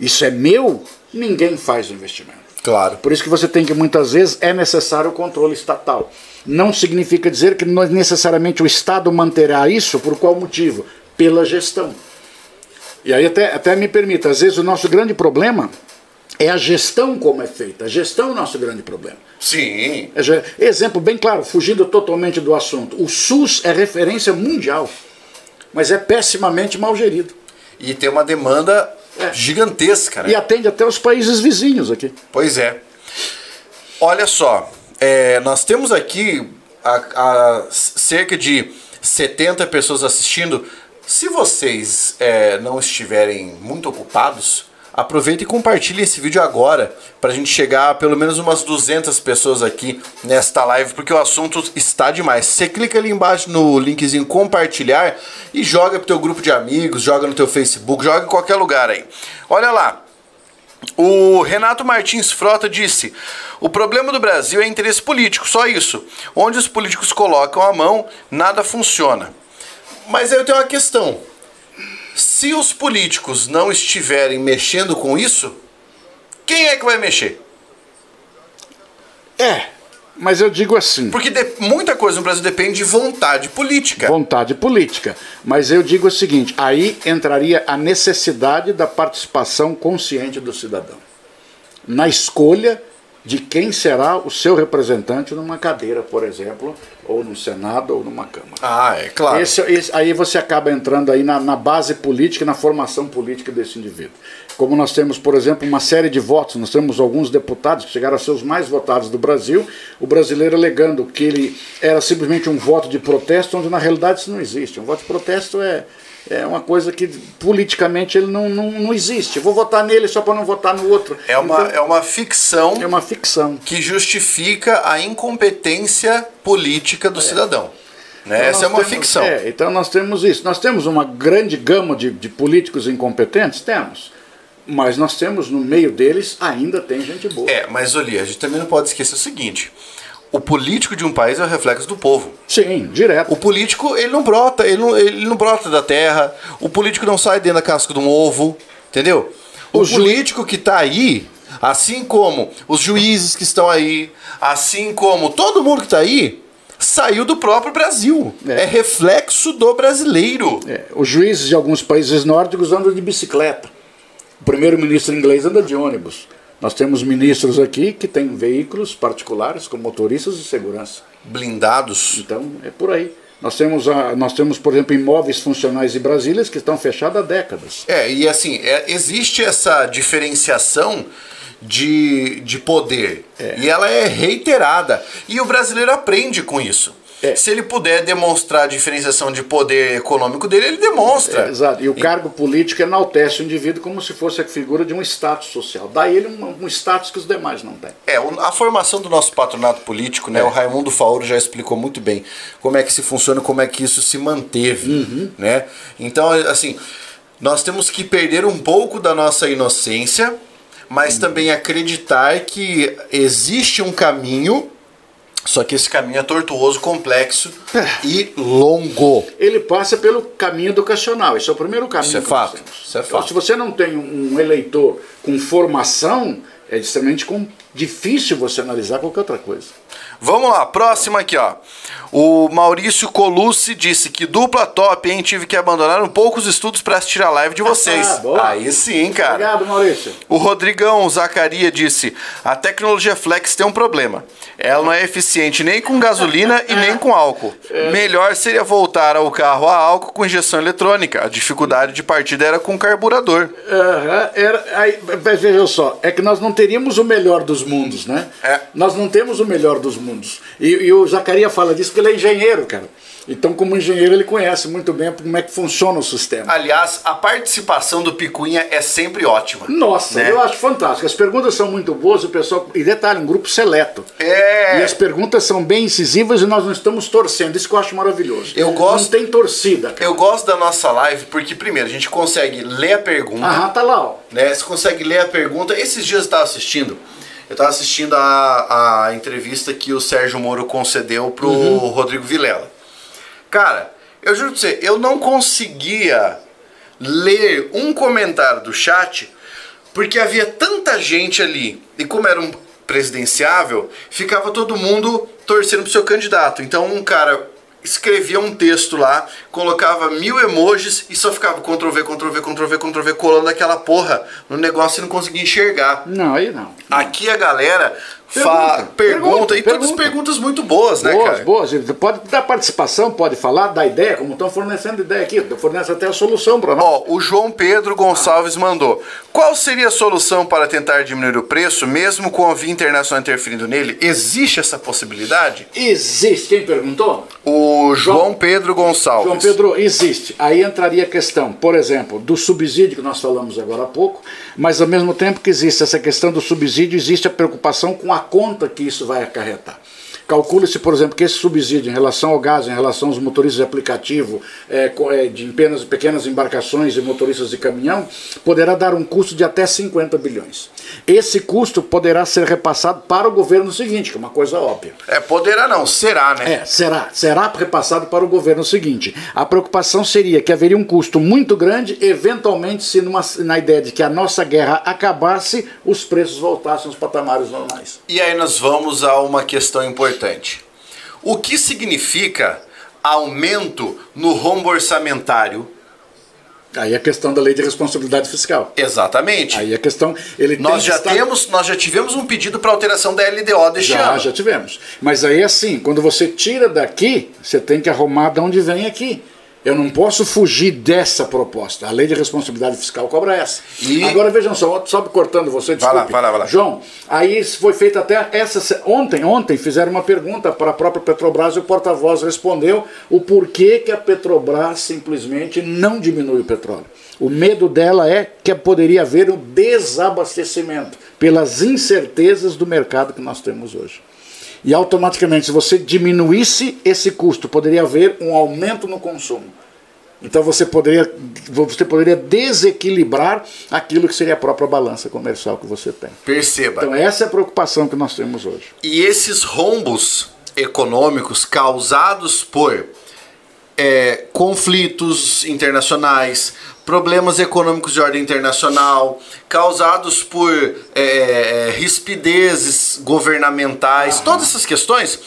isso é meu, ninguém faz o investimento. Claro. Por isso que você tem que, muitas vezes, é necessário o controle estatal. Não significa dizer que não- necessariamente o Estado manterá isso, por qual motivo? Pela gestão. E aí até, até me permita, às vezes o nosso grande problema é a gestão como é feita. A gestão é o nosso grande problema. Sim. É Exemplo bem claro, fugindo totalmente do assunto. O SUS é referência mundial, mas é pessimamente mal gerido. E tem uma demanda É. gigantesca, né? E atende até os países vizinhos aqui. Pois é. Olha só, é, nós temos aqui a, a cerca de 70 pessoas assistindo. Se vocês é, não estiverem muito ocupados, aproveita e compartilhe esse vídeo agora para a gente chegar a pelo menos umas 200 pessoas aqui nesta live, porque o assunto está demais. Você clica ali embaixo no linkzinho compartilhar e joga pro teu grupo de amigos, joga no teu Facebook, joga em qualquer lugar aí. Olha lá, o Renato Martins Frota disse: o problema do Brasil é interesse político, só isso. Onde os políticos colocam a mão, nada funciona. Mas aí eu tenho uma questão. Se os políticos não estiverem mexendo com isso, quem é que vai mexer? É, mas eu digo assim. Porque de- muita coisa no Brasil depende de vontade política. vontade política. Mas eu digo o seguinte: aí entraria a necessidade da participação consciente do cidadão na escolha de quem será o seu representante numa cadeira, por exemplo, ou no Senado ou numa Câmara. Ah, é claro. Esse- esse- aí você acaba entrando aí na, na base política, na formação política desse indivíduo. Como nós temos, por exemplo, uma série de votos, nós temos alguns deputados que chegaram a ser os mais votados do Brasil, o brasileiro alegando que ele era simplesmente um voto de protesto, onde na realidade isso não existe. Um voto de protesto é, é uma coisa que politicamente ele não, não, não existe. Eu vou votar nele só para não votar no outro. É uma, Então, é uma ficção é uma ficção. que justifica a incompetência política do cidadão. Né? Então Essa é uma temos- ficção. é, então nós temos isso. Nós temos uma grande gama de, de políticos incompetentes? Temos. Mas nós temos, no meio deles, ainda tem gente boa. É, mas Oli, a gente também não pode esquecer o seguinte: o político de um país é o reflexo do povo. Sim, direto. O político, ele não brota, ele não, ele não brota da terra. O político não sai dentro da casca de um ovo, entendeu? O, O ju- político que tá aí, assim como os juízes que estão aí, assim como todo mundo que tá aí, saiu do próprio Brasil. É. É, reflexo do brasileiro. É, os juízes de alguns países nórdicos andam de bicicleta. O primeiro-ministro inglês anda de ônibus. Nós temos ministros aqui que têm veículos particulares com motoristas de segurança. Blindados. Então, é por aí. Nós temos, a, nós temos, por exemplo, imóveis funcionais de Brasília que estão fechados há décadas. É, e assim, é- existe essa diferenciação de, de poder. E ela é reiterada. E o brasileiro aprende com isso. É. Se ele puder demonstrar a diferenciação de poder econômico dele, ele demonstra. É, exato. E o cargo político enaltece o indivíduo como se fosse a figura de um status social. Dá ele um, um status que os demais não têm. É, a formação do nosso patronato político, É. né? O Raimundo Fauro já explicou muito bem como é que se funciona, como é que isso se manteve, Uhum. né? Então, assim, nós temos que perder um pouco da nossa inocência, mas Uhum. também acreditar que existe um caminho Só que esse caminho é tortuoso, complexo é. e longo. Ele passa pelo caminho educacional. Esse é o primeiro caminho. Isso é fato. Isso é fato. Então, se você não tem um eleitor com formação, é extremamente difícil você analisar qualquer outra coisa. Vamos lá, próxima aqui, ó. O Maurício Colucci disse que dupla top, hein? Tive que abandonar um pouco os estudos para assistir a live de vocês. Ah, boa. Aí sim, cara. Obrigado, Maurício. O Rodrigão Zacaria disse: a tecnologia Flex tem um problema. Ela não é eficiente nem com gasolina e nem com álcool. É. Melhor seria voltar ao carro a álcool com injeção eletrônica. A dificuldade de partida era com carburador. Uhum. Era, aí, veja só, é que nós não teríamos o melhor dos mundos, né? É. Nós não temos o melhor dos mundos. E, e o Zacaria fala disso porque ele é engenheiro, cara. Então, como engenheiro, ele conhece muito bem como é que funciona o sistema. Aliás, a participação do Picuinha é sempre ótima. Nossa, né? eu acho fantástico. As perguntas são muito boas, o pessoal. E detalhe, um grupo seleto. É. E as perguntas são bem incisivas e nós não estamos torcendo. Isso que eu acho maravilhoso. Eu gosto. Não tem torcida. Cara. Eu gosto da nossa live porque, primeiro, a gente consegue ler a pergunta. Ah, tá lá, ó. Né? Você consegue ler a pergunta. Esses dias eu estava assistindo. Eu estava assistindo a, a entrevista que o Sérgio Moro concedeu pro uhum. Rodrigo Vilela. Cara, eu juro pra você, eu não conseguia ler um comentário do chat porque havia tanta gente ali. E como era um presidenciável, ficava todo mundo torcendo pro seu candidato. Então um cara escrevia um texto lá, colocava mil emojis e só ficava Ctrl V, Ctrl V, Ctrl V, Ctrl V, colando aquela porra no negócio e não conseguia enxergar. Não, aí não. Aqui a galera Pergunta, pergunta, pergunta, e todas perguntas muito boas, né, boas, cara? Boas, Pode dar participação, pode falar, dar ideia, como estão fornecendo ideia aqui, fornece até a solução para nós. Ó, o João Pedro Gonçalves mandou. Qual seria a solução para tentar diminuir o preço, mesmo com a via internacional interferindo nele? Existe essa possibilidade? Existe. Quem perguntou? O João, João Pedro Gonçalves. João Pedro, existe. Aí entraria a questão, por exemplo, do subsídio que nós falamos agora há pouco, mas ao mesmo tempo que existe essa questão do subsídio, existe a preocupação com a conta que isso vai acarretar. Calcula-se, por exemplo, que esse subsídio em relação ao gás, em relação aos motoristas de aplicativo, é, é, de pequenas, pequenas embarcações e motoristas de caminhão, poderá dar um custo de até 50 bilhões. Esse custo poderá ser repassado para o governo seguinte, que é uma coisa óbvia. É, poderá não, será, né? É, será. Será repassado para o governo seguinte. A preocupação seria que haveria um custo muito grande, eventualmente, se numa, na ideia de que a nossa guerra acabasse, os preços voltassem aos patamares normais. E aí nós vamos a uma questão importante importante. O que significa aumento no rombo orçamentário? Aí a questão da lei de responsabilidade fiscal. Exatamente. Aí a questão. Ele nós, já estar... temos, nós já tivemos um pedido para alteração da LDO deste já, ano. Já tivemos. Mas aí assim, quando você tira daqui, você tem que arrumar de onde vem aqui. Eu não posso fugir dessa proposta. A lei de responsabilidade fiscal cobra essa. E... Agora vejam só, só cortando você, desculpe. Vai lá, vai lá, vai lá. João, aí foi feita até essa. Ontem, ontem fizeram uma pergunta para a própria Petrobras e o porta-voz respondeu o porquê que a Petrobras simplesmente não diminui o petróleo. O medo dela é que poderia haver um desabastecimento pelas incertezas do mercado que nós temos hoje. E automaticamente, se você diminuísse esse custo, poderia haver um aumento no consumo. Então você poderia, você poderia desequilibrar aquilo que seria a própria balança comercial que você tem. Perceba. Então essa é a preocupação que nós temos hoje. E esses rombos econômicos causados por é, conflitos internacionais, problemas econômicos de ordem internacional, causados por é, é rispidezes governamentais, todas essas questões,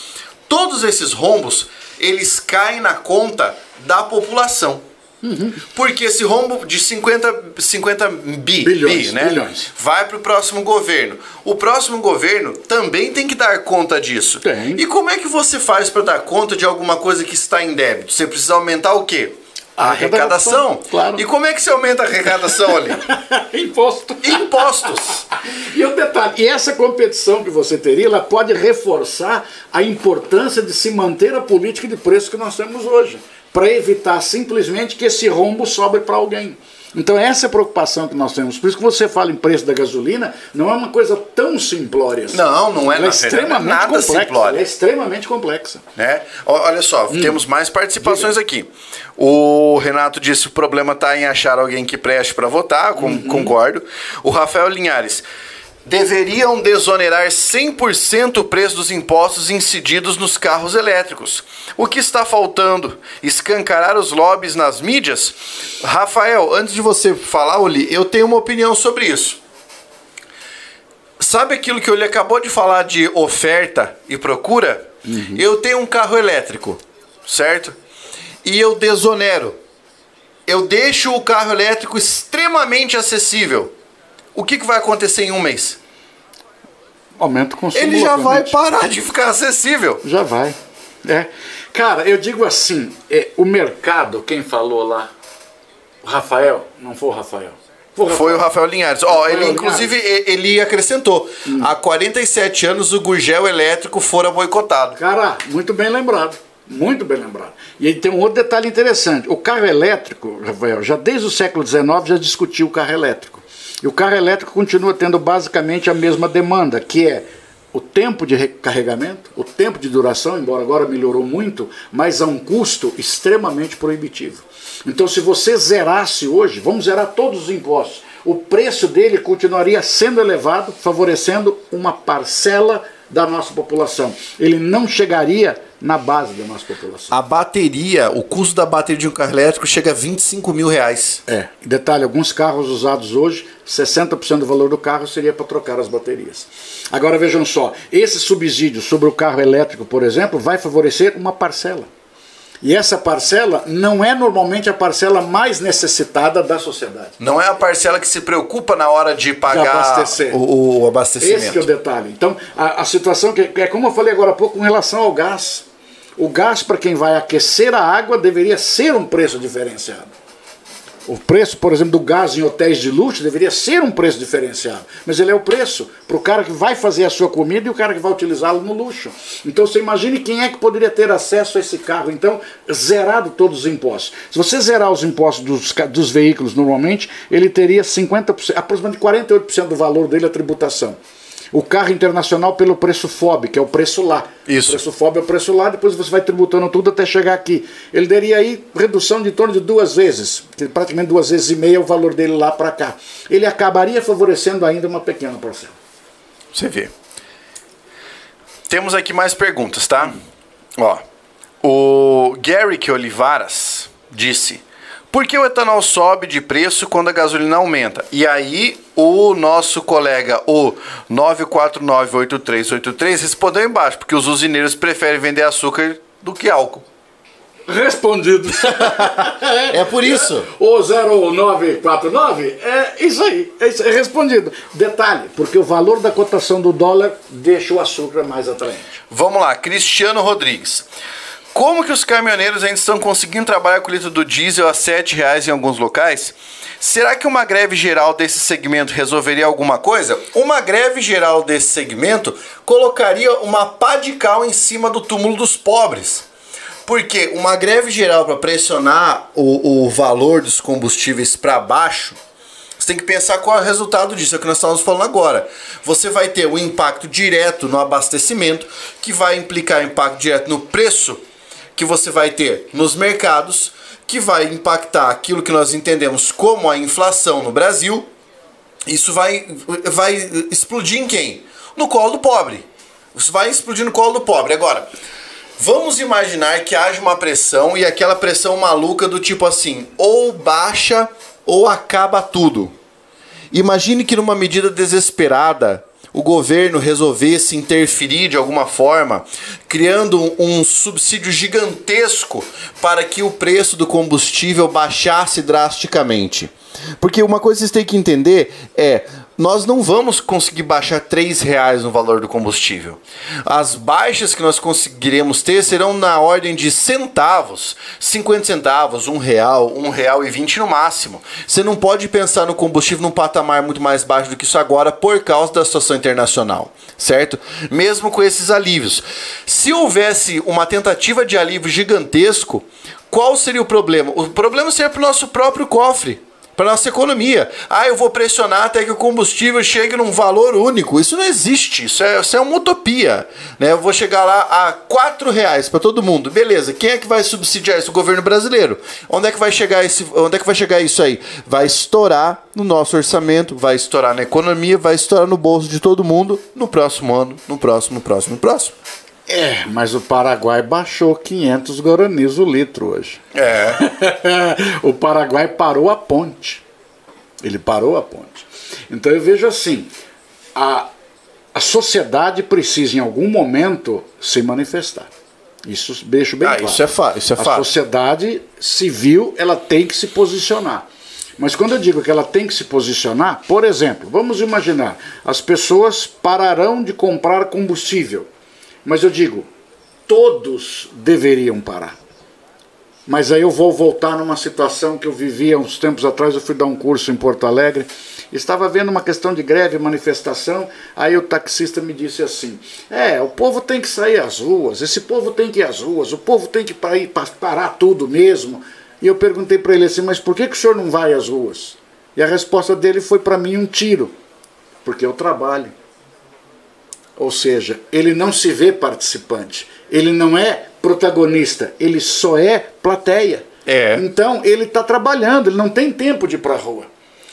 todos esses rombos, eles caem na conta da população. Uhum. Porque esse rombo de 50, 50 bi, bilhões, bi, né? bilhões. vai para o próximo governo. O próximo governo também tem que dar conta disso. Tem. E como é que você faz para dar conta de alguma coisa que está em débito? Você precisa aumentar o quê? A arrecadação. Claro. E como é que você aumenta a arrecadação ali? Imposto. Impostos. e o detalhe, e essa competição que você teria, ela pode reforçar a importância de se manter a política de preço que nós temos hoje para evitar simplesmente que esse rombo sobre para alguém. Então essa é a preocupação que nós temos. Por isso que você fala em preço da gasolina, não é uma coisa tão simplória assim. Não, não é, ela é extremamente nada complexa. Simplória. é extremamente complexa. Né? Olha só, hum. temos mais participações Diga. aqui. O Renato disse que o problema está em achar alguém que preste para votar, com, uhum. concordo. O Rafael Linhares. Deveriam desonerar 100% o preço dos impostos incididos nos carros elétricos. O que está faltando? Escancarar os lobbies nas mídias? Rafael, antes de você falar, Oli, eu tenho uma opinião sobre isso. Sabe aquilo que o Oli acabou de falar de oferta e procura? Uhum. Eu tenho um carro elétrico, certo? E eu desonero. Eu deixo o carro elétrico extremamente acessível o que, que vai acontecer em um mês? Aumenta o consumo. Ele já vai parar de ficar acessível. Já vai. É. Cara, eu digo assim, é, o mercado, quem falou lá? O Rafael? Não foi o Rafael. Foi o Rafael, foi o Rafael Linhares. Ó, oh, ele Linhares. inclusive ele acrescentou: hum. há 47 anos o gurgel elétrico fora boicotado. Cara, muito bem lembrado. Muito bem lembrado. E aí tem um outro detalhe interessante. O carro elétrico, Rafael, já desde o século XIX já discutiu o carro elétrico. E o carro elétrico continua tendo basicamente a mesma demanda, que é o tempo de recarregamento, o tempo de duração, embora agora melhorou muito, mas a um custo extremamente proibitivo. Então, se você zerasse hoje, vamos zerar todos os impostos, o preço dele continuaria sendo elevado, favorecendo uma parcela da nossa população. Ele não chegaria na base da nossa população. A bateria, o custo da bateria de um carro elétrico chega a 25 mil reais. É. Detalhe, alguns carros usados hoje, 60% do valor do carro seria para trocar as baterias. Agora vejam só, esse subsídio sobre o carro elétrico, por exemplo, vai favorecer uma parcela. E essa parcela não é normalmente a parcela mais necessitada da sociedade. Não é a parcela que se preocupa na hora de pagar de o, o, abastecimento. Esse é o detalhe. Então, a, a situação que é como eu falei agora há pouco com relação ao gás. O gás para quem vai aquecer a água deveria ser um preço diferenciado. O preço, por exemplo, do gás em hotéis de luxo deveria ser um preço diferenciado. Mas ele é o preço para o cara que vai fazer a sua comida e o cara que vai utilizá-lo no luxo. Então você imagine quem é que poderia ter acesso a esse carro, então, zerado todos os impostos. Se você zerar os impostos dos, dos veículos normalmente, ele teria 50%, aproximadamente 48% do valor dele a tributação o carro internacional pelo preço FOB, que é o preço lá. Isso. O preço FOB é o preço lá, depois você vai tributando tudo até chegar aqui. Ele daria aí redução de torno de duas vezes, praticamente duas vezes e meia o valor dele lá para cá. Ele acabaria favorecendo ainda uma pequena porção. Você vê. Temos aqui mais perguntas, tá? Ó, o Gary Olivaras disse: por que o etanol sobe de preço quando a gasolina aumenta? E aí o nosso colega, o 9498383, respondeu embaixo, porque os usineiros preferem vender açúcar do que álcool. Respondido. é por isso. O 0949 é isso aí, é isso, é respondido. Detalhe, porque o valor da cotação do dólar deixa o açúcar mais atraente. Vamos lá, Cristiano Rodrigues. Como que os caminhoneiros ainda estão conseguindo trabalhar com o litro do diesel a R$ reais em alguns locais? Será que uma greve geral desse segmento resolveria alguma coisa? Uma greve geral desse segmento colocaria uma pá de cal em cima do túmulo dos pobres. Porque uma greve geral para pressionar o, o valor dos combustíveis para baixo, você tem que pensar qual é o resultado disso, é o que nós estamos falando agora. Você vai ter um impacto direto no abastecimento, que vai implicar impacto direto no preço que você vai ter nos mercados, que vai impactar aquilo que nós entendemos como a inflação no Brasil. Isso vai, vai explodir em quem? No colo do pobre. Isso vai explodir no colo do pobre. Agora, vamos imaginar que haja uma pressão e aquela pressão maluca do tipo assim, ou baixa ou acaba tudo. Imagine que numa medida desesperada o governo resolvesse interferir de alguma forma, criando um subsídio gigantesco para que o preço do combustível baixasse drasticamente. Porque uma coisa que vocês têm que entender é nós não vamos conseguir baixar 3 reais no valor do combustível. As baixas que nós conseguiremos ter serão na ordem de centavos, 50 centavos, 1 real, 1 real e 20 no máximo. Você não pode pensar no combustível num patamar muito mais baixo do que isso agora por causa da situação internacional, certo? Mesmo com esses alívios. Se houvesse uma tentativa de alívio gigantesco, qual seria o problema? O problema seria para o nosso próprio cofre para nossa economia. Ah, eu vou pressionar até que o combustível chegue num valor único. Isso não existe. Isso é, isso é uma utopia. Né? Eu vou chegar lá a quatro reais para todo mundo. Beleza? Quem é que vai subsidiar isso? O governo brasileiro. Onde é que vai chegar esse? Onde é que vai chegar isso aí? Vai estourar no nosso orçamento, vai estourar na economia, vai estourar no bolso de todo mundo no próximo ano, no próximo, no próximo, no próximo. É, mas o Paraguai baixou 500 guaranis o litro hoje. É. o Paraguai parou a ponte. Ele parou a ponte. Então eu vejo assim: a, a sociedade precisa em algum momento se manifestar. Isso deixo bem ah, claro. Isso é, fa isso é a fato. sociedade civil ela tem que se posicionar. Mas quando eu digo que ela tem que se posicionar, por exemplo, vamos imaginar, as pessoas pararão de comprar combustível. Mas eu digo, todos deveriam parar. Mas aí eu vou voltar numa situação que eu vivia uns tempos atrás. Eu fui dar um curso em Porto Alegre, estava vendo uma questão de greve, manifestação. Aí o taxista me disse assim: É, o povo tem que sair às ruas, esse povo tem que ir às ruas, o povo tem que parar tudo mesmo. E eu perguntei para ele assim: Mas por que, que o senhor não vai às ruas? E a resposta dele foi para mim um tiro: Porque eu trabalho. Ou seja, ele não se vê participante, ele não é protagonista, ele só é plateia. É. Então ele está trabalhando, ele não tem tempo de ir para a rua.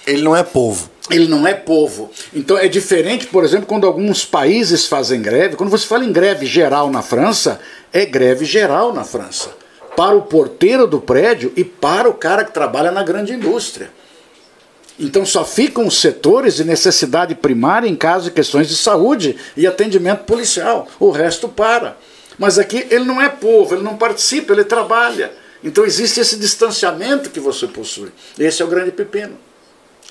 Ele não é povo. Ele não é povo. Então é diferente, por exemplo, quando alguns países fazem greve. Quando você fala em greve geral na França, é greve geral na França. Para o porteiro do prédio e para o cara que trabalha na grande indústria. Então só ficam os setores de necessidade primária em caso de questões de saúde e atendimento policial. O resto para. Mas aqui ele não é povo, ele não participa, ele trabalha. Então existe esse distanciamento que você possui. Esse é o grande pepino.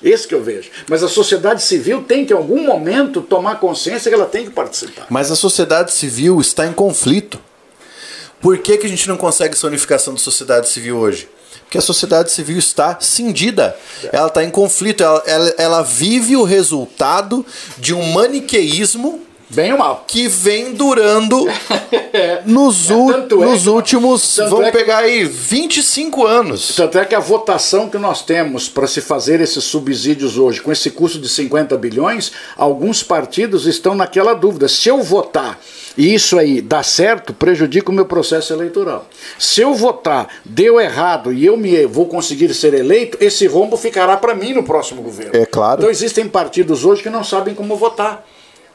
Esse que eu vejo. Mas a sociedade civil tem que, em algum momento, tomar consciência que ela tem que participar. Mas a sociedade civil está em conflito. Por que, que a gente não consegue essa unificação da sociedade civil hoje? Porque a sociedade civil está cindida. Ela está em conflito. Ela, ela, ela vive o resultado de um maniqueísmo Bem ou mal. que vem durando nos, u- tanto é nos que- últimos, tanto vamos é que- pegar aí, 25 anos. Tanto é que a votação que nós temos para se fazer esses subsídios hoje, com esse custo de 50 bilhões, alguns partidos estão naquela dúvida. Se eu votar e isso aí dá certo, prejudica o meu processo eleitoral. Se eu votar, deu errado e eu me vou conseguir ser eleito, esse rombo ficará para mim no próximo governo. É claro. Então existem partidos hoje que não sabem como votar.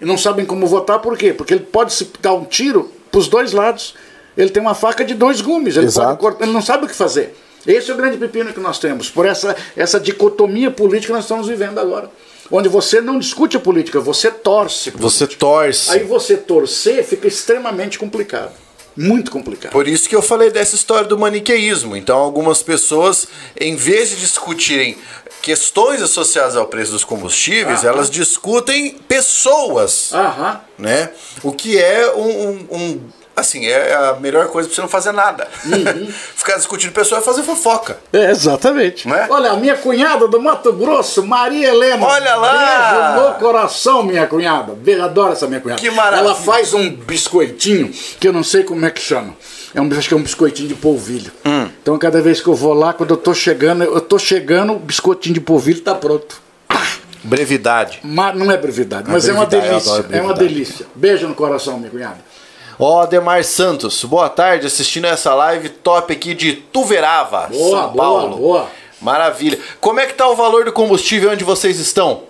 E não sabem como votar por quê? Porque ele pode se dar um tiro para os dois lados. Ele tem uma faca de dois gumes, ele, cortar, ele não sabe o que fazer. Esse é o grande pepino que nós temos, por essa, essa dicotomia política que nós estamos vivendo agora. Onde você não discute a política, você torce. Você torce. Aí você torcer fica extremamente complicado. Muito complicado. Por isso que eu falei dessa história do maniqueísmo. Então, algumas pessoas, em vez de discutirem questões associadas ao preço dos combustíveis, Aham. elas discutem pessoas, Aham. né? O que é um, um- um- assim, é a melhor coisa pra você não fazer nada. Uhum. Ficar discutindo pessoa é fazer fofoca. É, exatamente. Não é? Olha, a minha cunhada do Mato Grosso, Maria Helena. Olha lá! Beijo no coração, minha cunhada. Adoro essa minha cunhada. Que maravilha. Ela faz um biscoitinho que eu não sei como é que chama. É um, acho que é um biscoitinho de polvilho. Hum. Então, cada vez que eu vou lá, quando eu tô chegando, eu tô chegando, o biscoitinho de polvilho tá pronto. Brevidade. Ma- não é brevidade, Não é mas é uma brevidade, delícia. É uma brevidade. delícia. Beijo no coração, minha cunhada. Ó, Ademar Santos, boa tarde, assistindo essa live top aqui de Tuverava, Boa, São boa, Paulo. boa. Maravilha. Como é que tá o valor do combustível onde vocês estão?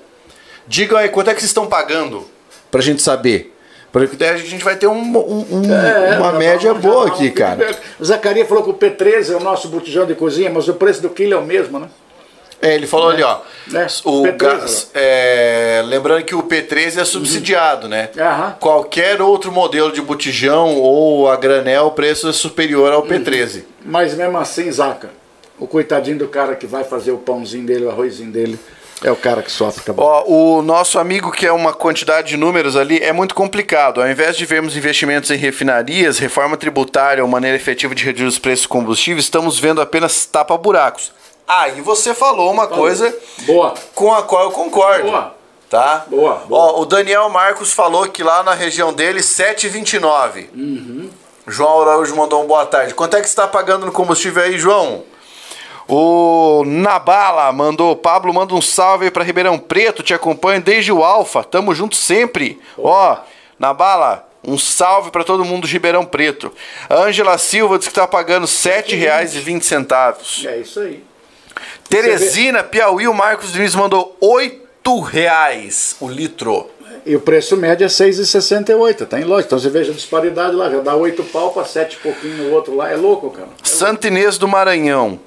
Digam aí, quanto é que vocês estão pagando? Pra gente saber. Porque daí a gente vai ter um- um- um- É, uma já média boa vamos- aqui, cara. O Zacarias falou que o P13 é o nosso botijão de cozinha, mas o preço do quilo é o mesmo, né? É, ele falou ali, ó. É, O P13, gás, é, lembrando que o P13 é subsidiado, né? Aham. Qualquer outro modelo de botijão ou a granel, o preço é superior ao P13. Mas mesmo assim, Zaca, o coitadinho do cara que vai fazer o pãozinho dele, o arrozinho dele, é o cara que sofre acabou. Ó, o nosso amigo que é uma quantidade de números ali é muito complicado. Ao invés de vermos investimentos em refinarias, reforma tributária ou maneira efetiva de reduzir os preços dos combustíveis, estamos vendo apenas tapa-buracos. Ah, e você falou uma coisa Boa. com a qual eu concordo. Boa. Tá? Boa, boa. Ó, o Daniel Marcos falou que lá na região dele, 7,29. Uhum. João Araújo mandou um boa tarde. Quanto é que você está pagando no combustível aí, João? O Nabala mandou, Pablo manda um salve pra Ribeirão Preto, te acompanho desde o Alfa, tamo junto sempre. Ó, Nabala, um salve para todo mundo do Ribeirão Preto. Ângela Silva diz que tá pagando R$ 7,20. É isso aí. Teresina, Piauí, o Marcos Diniz mandou R$ 8,00 o litro. E o preço médio é 6,68, tá em loja. Então você veja a disparidade lá, já dá 8 pau para 7 e pouquinho no outro lá. É louco, cara. É Santa Inês do Maranhão.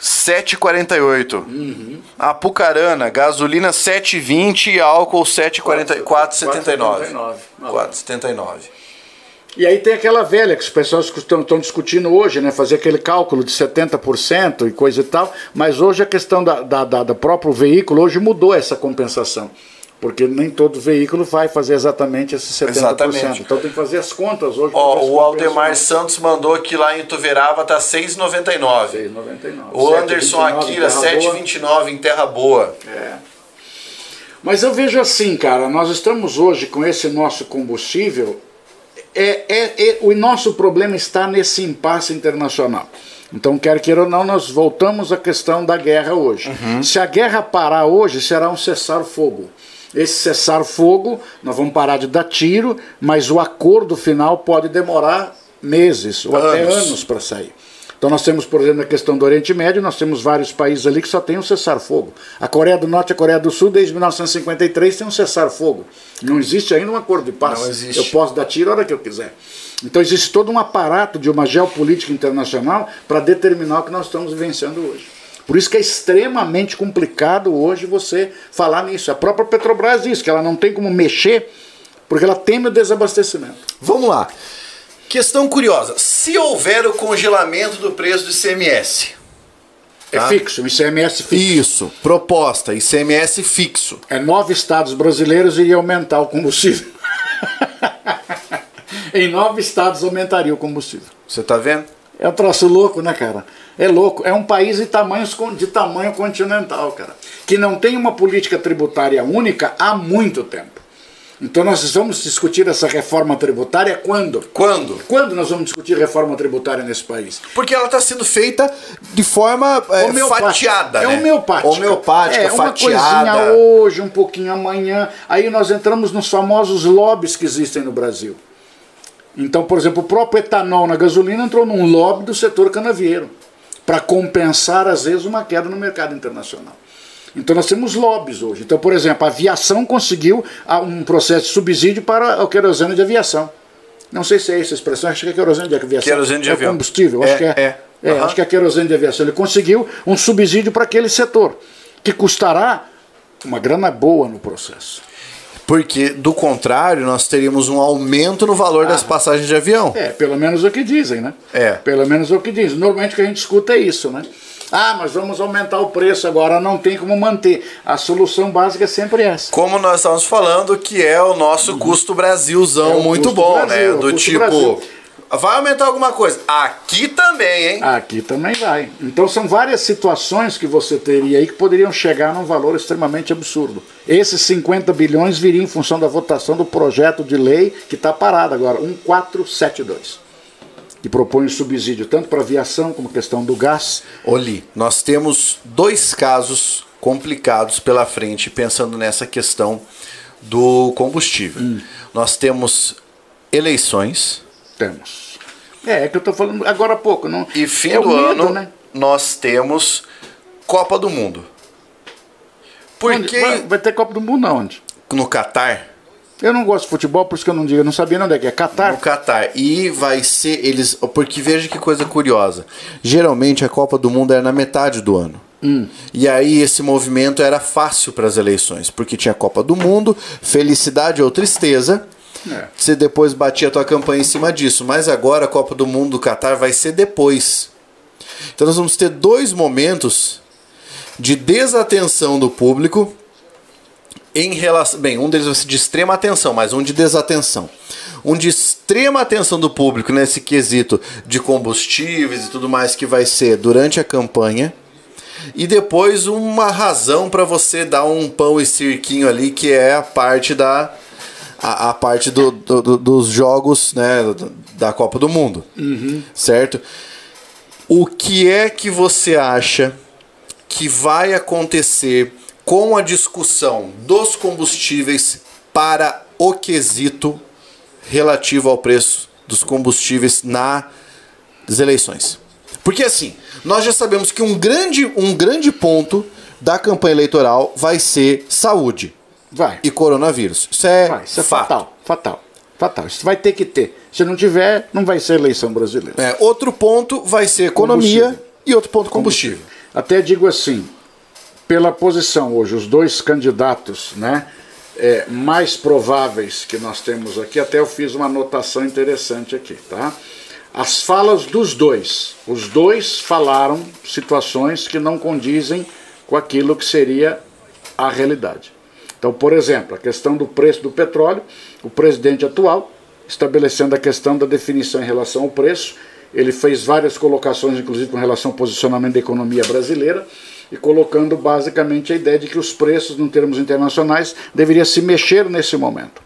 7,48. Uhum. Apucarana, gasolina 7,20 e álcool 7,49. 4,79. 4,79. E aí tem aquela velha que os pessoas estão, estão discutindo hoje, né? Fazer aquele cálculo de 70% e coisa e tal. Mas hoje a questão da, da, da, do próprio veículo hoje mudou essa compensação. Porque nem todo veículo vai fazer exatamente esses 70%. Exatamente. Então tem que fazer as contas hoje. Ó, o Aldemar Santos mandou que lá em Ituverava tá 6,99. 6,99. O Anderson Akira 7,29 em Terra Boa. É. Mas eu vejo assim, cara, nós estamos hoje com esse nosso combustível. É, é, é, o nosso problema está nesse impasse internacional. Então, quer queira ou não, nós voltamos à questão da guerra hoje. Uhum. Se a guerra parar hoje, será um cessar-fogo. Esse cessar-fogo, nós vamos parar de dar tiro, mas o acordo final pode demorar meses ou anos. até anos para sair. Então nós temos, por exemplo, na questão do Oriente Médio, nós temos vários países ali que só tem um cessar-fogo. A Coreia do Norte e a Coreia do Sul, desde 1953, tem um cessar-fogo. Não existe ainda um acordo de paz. Não existe. Eu posso dar tiro a hora que eu quiser. Então existe todo um aparato de uma geopolítica internacional para determinar o que nós estamos vivenciando hoje. Por isso que é extremamente complicado hoje você falar nisso. A própria Petrobras diz que ela não tem como mexer porque ela teme o desabastecimento. Vamos lá. Questão curiosa. Se houver o congelamento do preço do ICMS. É tá? É fixo, ICMS fixo. Isso, proposta, ICMS fixo. É nove estados brasileiros iriam aumentar o combustível. em nove estados aumentaria o combustível. Você está vendo? É um troço louco, né, cara? É louco. É um país de, tamanhos, de tamanho continental, cara. Que não tem uma política tributária única há muito tempo. Então nós vamos discutir essa reforma tributária quando? Quando? Quando nós vamos discutir reforma tributária nesse país? Porque ela está sendo feita de forma é, fatiada. É né? homeopática. Homeopática, é, fatiada. Uma coisinha hoje, um pouquinho amanhã. Aí nós entramos nos famosos lobbies que existem no Brasil. Então, por exemplo, o próprio etanol na gasolina entrou num lobby do setor canavieiro para compensar, às vezes, uma queda no mercado internacional. Então nós temos lobbies hoje. Então, por exemplo, a aviação conseguiu ah, um processo de subsídio para o querosene de aviação. Não sei se é essa a expressão, acho que é querosene de aviação. Querosene de é avião. combustível, é, acho que é. é. é uhum. Acho que é querosene de aviação. Ele conseguiu um subsídio para aquele setor, que custará uma grana boa no processo. Porque, do contrário, nós teríamos um aumento no valor ah, das passagens de avião. É, pelo menos o que dizem, né? É. Pelo menos o que dizem. Normalmente o que a gente escuta é isso, né? Ah, mas vamos aumentar o preço agora, não tem como manter. A solução básica é sempre essa. Como nós estamos falando, que é o nosso custo Brasilzão é muito bom, né? Brasil, né? Do tipo. Brasil Vai aumentar alguma coisa? Aqui também, hein? Aqui também vai. Então são várias situações que você teria aí que poderiam chegar num valor extremamente absurdo. Esses 50 bilhões viriam em função da votação do projeto de lei que está parado agora, 1472. Que propõe um subsídio tanto para aviação como questão do gás. Oli, nós temos dois casos complicados pela frente pensando nessa questão do combustível. Hum. Nós temos eleições temos. É, é que eu estou falando agora há pouco. Não, e fim é do medo, ano, né? nós temos Copa do Mundo. Porque... Vai, vai, ter Copa do Mundo aonde? No Catar. Eu não gosto de futebol, por isso que eu não digo, eu não sabia onde é que é. Catar? No Catar. E vai ser eles. Porque veja que coisa curiosa. Geralmente a Copa do Mundo era na metade do ano. Hum. E aí esse movimento era fácil para as eleições, porque tinha Copa do Mundo, felicidade ou tristeza, é. Você depois batia a tua campanha em cima disso. Mas agora a Copa do Mundo do Qatar vai ser depois. Então nós vamos ter dois momentos de desatenção do público em relação. Bem, um deles vai ser de extrema atenção, mas um de desatenção. Um de extrema atenção do público nesse quesito de combustíveis e tudo mais que vai ser durante a campanha. E depois uma razão para você dar um pão e cirquinho ali, que é a parte da a, a parte do, do, do, dos jogos né, da Copa do Mundo. Uhum. Certo? O que é que você acha que vai acontecer com a discussão dos combustíveis para o quesito relativo ao preço dos combustíveis nas eleições? Porque assim, nós já sabemos que um grande, um grande ponto da campanha eleitoral vai ser saúde. Vai. E coronavírus. Isso é, vai, isso é fatal. Fatal. Fatal. Isso vai ter que ter. Se não tiver, não vai ser eleição brasileira. É, outro ponto vai ser economia e outro ponto combustível. combustível. Até digo assim, pela posição hoje, os dois candidatos né, é, mais prováveis que nós temos aqui, até eu fiz uma anotação interessante aqui, tá? As falas dos dois. Os dois falaram situações que não condizem com aquilo que seria a realidade. Então, por exemplo, a questão do preço do petróleo, o presidente atual, estabelecendo a questão da definição em relação ao preço, ele fez várias colocações, inclusive com relação ao posicionamento da economia brasileira, e colocando basicamente a ideia de que os preços, em termos internacionais, deveriam se mexer nesse momento.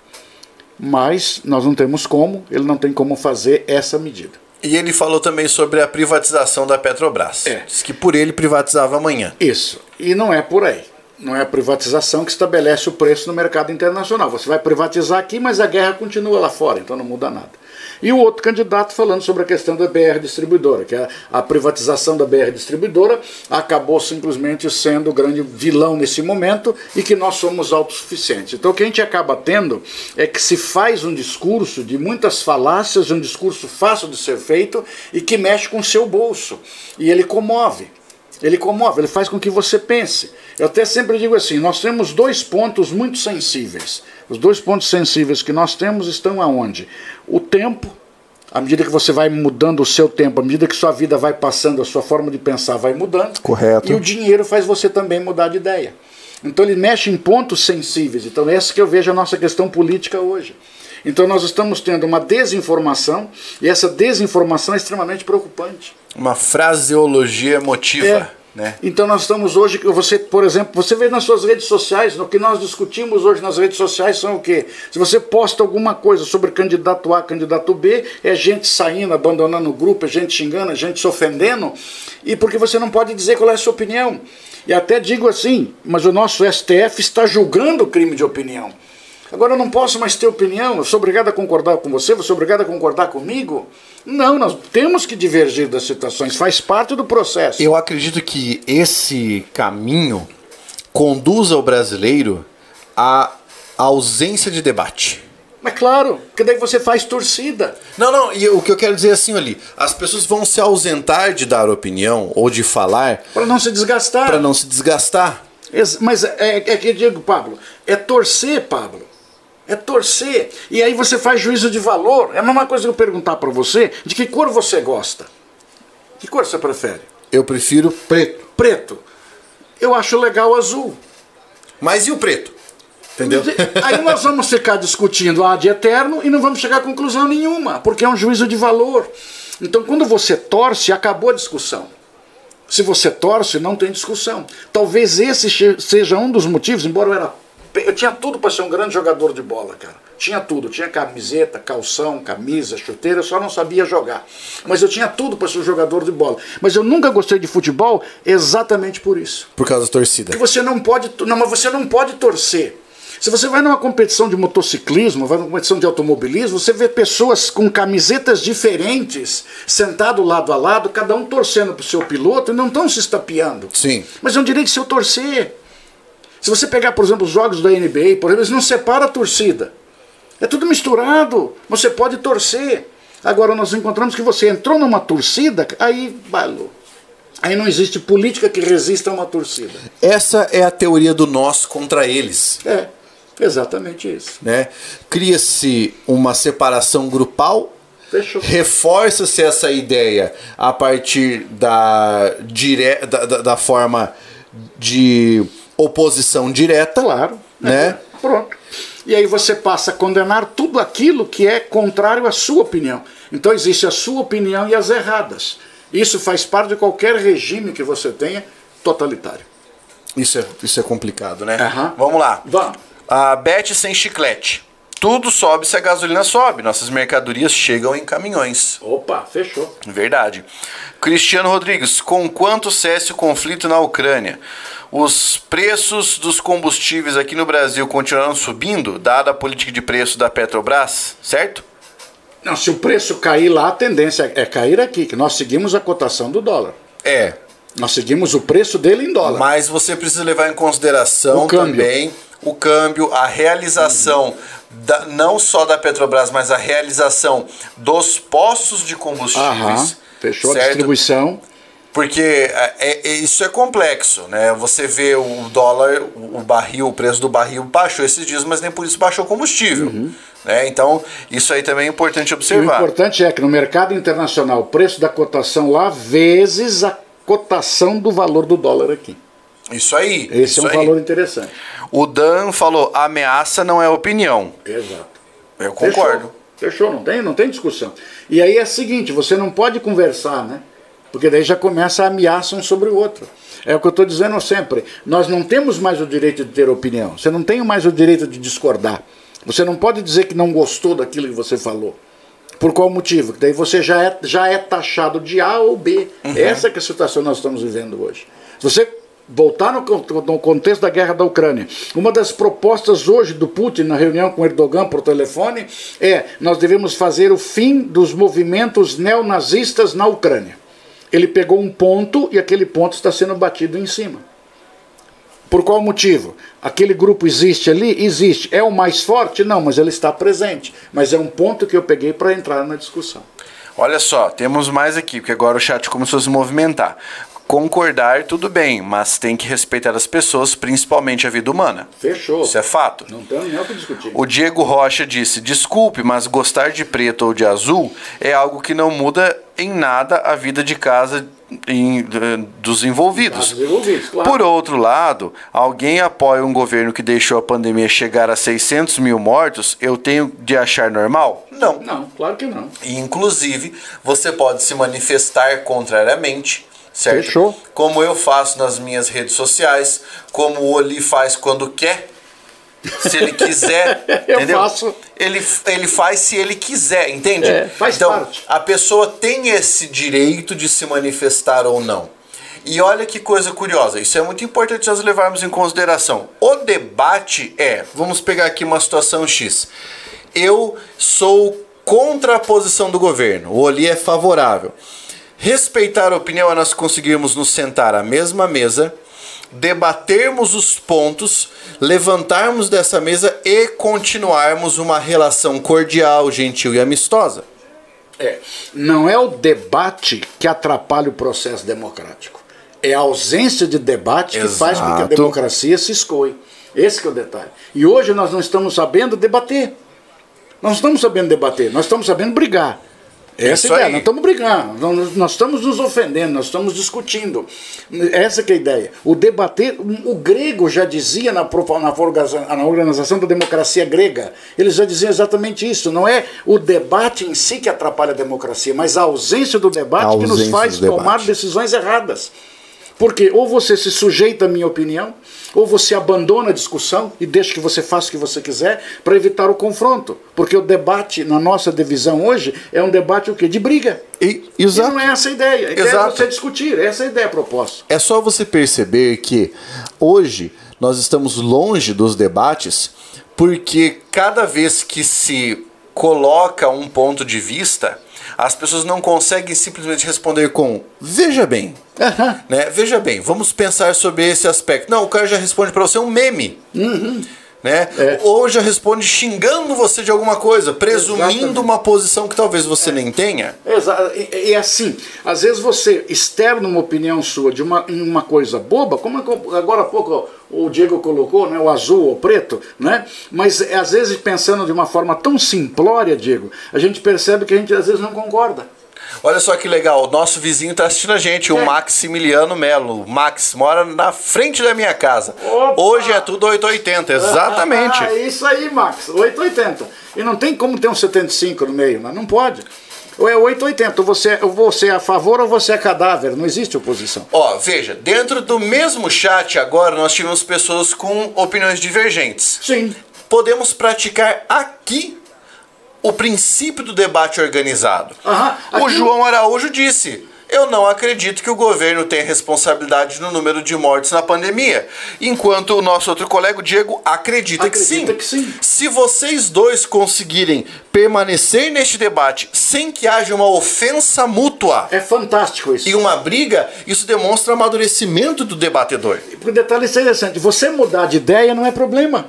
Mas nós não temos como, ele não tem como fazer essa medida. E ele falou também sobre a privatização da Petrobras. É. Diz que por ele privatizava amanhã. Isso. E não é por aí não é a privatização que estabelece o preço no mercado internacional. Você vai privatizar aqui, mas a guerra continua lá fora, então não muda nada. E o outro candidato falando sobre a questão da BR Distribuidora, que a, a privatização da BR Distribuidora acabou simplesmente sendo o grande vilão nesse momento e que nós somos autossuficientes. Então o que a gente acaba tendo é que se faz um discurso de muitas falácias, um discurso fácil de ser feito e que mexe com o seu bolso. E ele comove. Ele comove, ele faz com que você pense. Eu até sempre digo assim: nós temos dois pontos muito sensíveis. Os dois pontos sensíveis que nós temos estão aonde? O tempo, à medida que você vai mudando o seu tempo, à medida que sua vida vai passando, a sua forma de pensar vai mudando. Correto. E o dinheiro faz você também mudar de ideia. Então ele mexe em pontos sensíveis. Então essa que eu vejo a nossa questão política hoje. Então nós estamos tendo uma desinformação e essa desinformação é extremamente preocupante. Uma fraseologia emotiva. É. Né? Então nós estamos hoje, você, por exemplo, você vê nas suas redes sociais, no que nós discutimos hoje nas redes sociais são o quê? Se você posta alguma coisa sobre candidato A, candidato B, é gente saindo, abandonando o grupo, é gente xingando, é gente se ofendendo, e porque você não pode dizer qual é a sua opinião. E até digo assim, mas o nosso STF está julgando o crime de opinião. Agora eu não posso mais ter opinião, eu sou obrigado a concordar com você, você é obrigado a concordar comigo? Não, nós temos que divergir das situações, faz parte do processo. Eu acredito que esse caminho conduza o brasileiro à ausência de debate. Mas claro, porque daí você faz torcida. Não, não, e o que eu quero dizer é assim ali, as pessoas vão se ausentar de dar opinião ou de falar para não se desgastar. Para não se desgastar. Mas é, é que eu digo, Pablo, é torcer, Pablo. É torcer. E aí você faz juízo de valor. É a mesma coisa que eu perguntar para você de que cor você gosta. Que cor você prefere? Eu prefiro preto. Preto. Eu acho legal azul. Mas e o preto? Entendeu? Aí nós vamos ficar discutindo a de eterno e não vamos chegar a conclusão nenhuma, porque é um juízo de valor. Então, quando você torce, acabou a discussão. Se você torce, não tem discussão. Talvez esse seja um dos motivos, embora eu era eu tinha tudo para ser um grande jogador de bola, cara. Tinha tudo. Tinha camiseta, calção, camisa, chuteira, eu só não sabia jogar. Mas eu tinha tudo para ser um jogador de bola. Mas eu nunca gostei de futebol exatamente por isso. Por causa da torcida. Que você não pode. Não, mas você não pode torcer. Se você vai numa competição de motociclismo, vai numa competição de automobilismo, você vê pessoas com camisetas diferentes, sentado lado a lado, cada um torcendo para o seu piloto e não estão se estapeando. Sim. Mas é um direito seu torcer. Se você pegar, por exemplo, os jogos da NBA, por exemplo, eles não separam a torcida. É tudo misturado. Você pode torcer. Agora nós encontramos que você entrou numa torcida, aí balou. Aí não existe política que resista a uma torcida. Essa é a teoria do nós contra eles. É, exatamente isso. Né? Cria-se uma separação grupal Reforça-se essa ideia a partir da, dire... da, da, da forma de oposição direta. Claro. Né? É, pronto. E aí você passa a condenar tudo aquilo que é contrário à sua opinião. Então existe a sua opinião e as erradas. Isso faz parte de qualquer regime que você tenha totalitário. Isso é, isso é complicado, né? Uhum. Vamos lá. Vamos. A Beth sem chiclete. Tudo sobe se a gasolina sobe. Nossas mercadorias chegam em caminhões. Opa, fechou. Verdade. Cristiano Rodrigues, com quanto cesse o conflito na Ucrânia? Os preços dos combustíveis aqui no Brasil continuarão subindo, dada a política de preço da Petrobras, certo? Não, se o preço cair lá, a tendência é cair aqui, que nós seguimos a cotação do dólar. É. Nós seguimos o preço dele em dólar. Mas você precisa levar em consideração também o câmbio, a realização, uhum. da, não só da Petrobras, mas a realização dos postos de combustíveis. Aham, fechou certo? a distribuição. Porque é, é, isso é complexo, né? Você vê o dólar, o barril, o preço do barril baixou esses dias, mas nem por isso baixou o combustível. Uhum. Né? Então, isso aí também é importante observar. o importante é que no mercado internacional, o preço da cotação lá vezes a cotação do valor do dólar aqui. Isso aí. Esse isso é um aí. valor interessante. O Dan falou: ameaça não é opinião. Exato. Eu concordo. Fechou, Fechou, não tem, não tem discussão. E aí é o seguinte: você não pode conversar, né? Porque daí já começa a ameaça um sobre o outro. É o que eu estou dizendo sempre. Nós não temos mais o direito de ter opinião. Você não tem mais o direito de discordar. Você não pode dizer que não gostou daquilo que você falou. Por qual motivo? Daí você já é, já é taxado de A ou B. Uhum. Essa é a situação que nós estamos vivendo hoje. Se você voltar no, no, contexto da guerra da Ucrânia, uma das propostas hoje do Putin na reunião com Erdogan por telefone é: nós devemos fazer o fim dos movimentos neonazistas na Ucrânia. Ele pegou um ponto e aquele ponto está sendo batido em cima. Por qual motivo? Aquele grupo existe ali? Existe. É o mais forte? Não, mas ele está presente. Mas é um ponto que eu peguei para entrar na discussão. Olha só, temos mais aqui, porque agora o chat começou a se movimentar. Concordar, tudo bem, mas tem que respeitar as pessoas, principalmente a vida humana. Fechou. Isso é fato. Não tem nem o que discutir. O Diego Rocha disse: desculpe, mas gostar de preto ou de azul é algo que não muda em nada a vida de casa em, dos envolvidos. envolvidos claro. Por outro lado, alguém apoia um governo que deixou a pandemia chegar a 600 mil mortos, eu tenho de achar normal? Não. Não, claro que não. Inclusive, você pode se manifestar contrariamente. Certo? Fechou. Como eu faço nas minhas redes sociais, como o Oli faz quando quer, se ele quiser, eu entendeu? faço. Ele, ele faz se ele quiser, entende? É, faz então, parte. a pessoa tem esse direito de se manifestar ou não. E olha que coisa curiosa, isso é muito importante nós levarmos em consideração. O debate é, vamos pegar aqui uma situação X. Eu sou contra a posição do governo, o Oli é favorável. Respeitar a opinião é nós conseguirmos nos sentar à mesma mesa, debatermos os pontos, levantarmos dessa mesa e continuarmos uma relação cordial, gentil e amistosa. É, não é o debate que atrapalha o processo democrático. É a ausência de debate que faz com que a democracia se escoe. Esse é o detalhe. E hoje nós não estamos sabendo debater. Nós não estamos sabendo debater, nós estamos sabendo brigar. Essa Isso é a ideia, aí. nós estamos brigando, nós, nós, estamos nos ofendendo, nós estamos discutindo. Essa é a ideia. O debater, o grego já dizia na, na, na organização da democracia grega, eles já diziam exatamente isso. Não é o debate em si que atrapalha a democracia, mas a ausência do debate ausência que nos faz tomar decisões erradas. Porque ou você se sujeita à minha opinião, ou você abandona a discussão e deixa que você faça o que você quiser para evitar o confronto. Porque o debate, na nossa divisão hoje, é um debate o quê? De briga. E, exato. e não é essa a ideia. A ideia é você discutir, essa é a ideia proposta. É só você perceber que hoje nós estamos longe dos debates porque cada vez que se coloca um ponto de vista, as pessoas não conseguem simplesmente responder com veja bem. Uhum. Né? Veja bem, vamos pensar sobre esse aspecto. Não, o cara já responde para você um meme. Uhum. Né? É. Ou já responde xingando você de alguma coisa, presumindo Exatamente. uma posição que talvez você é. nem tenha. Exato. E, e, assim, às vezes você externa uma opinião sua de uma, uma coisa boba, como agora há pouco o Diego colocou, né, o azul ou preto, né? mas é, às vezes pensando de uma forma tão simplória, Diego, a gente percebe que a gente às vezes não concorda. Olha só que legal, o nosso vizinho está assistindo a gente, é. o Maximiliano Melo. Max mora na frente da minha casa. Opa. Hoje é tudo 880, exatamente. Ah, isso aí, Max, 880. E não tem como ter um 75 no meio, mas não pode. Ou é 880, você, você é a favor ou você é cadáver, não existe oposição. Ó, veja, dentro do mesmo chat agora nós tivemos pessoas com opiniões divergentes. Sim podemos praticar aqui o princípio do debate organizado. Aham, o João Araújo disse: Eu não acredito que o governo tenha responsabilidade no número de mortes na pandemia. Enquanto o nosso outro colega, o Diego, acredita, que, sim. Acredita que sim. Se vocês dois conseguirem permanecer neste debate sem que haja uma ofensa mútua É fantástico isso. e uma briga, isso demonstra amadurecimento do debatedor. Porque o detalhe é interessante, você mudar de ideia não é problema.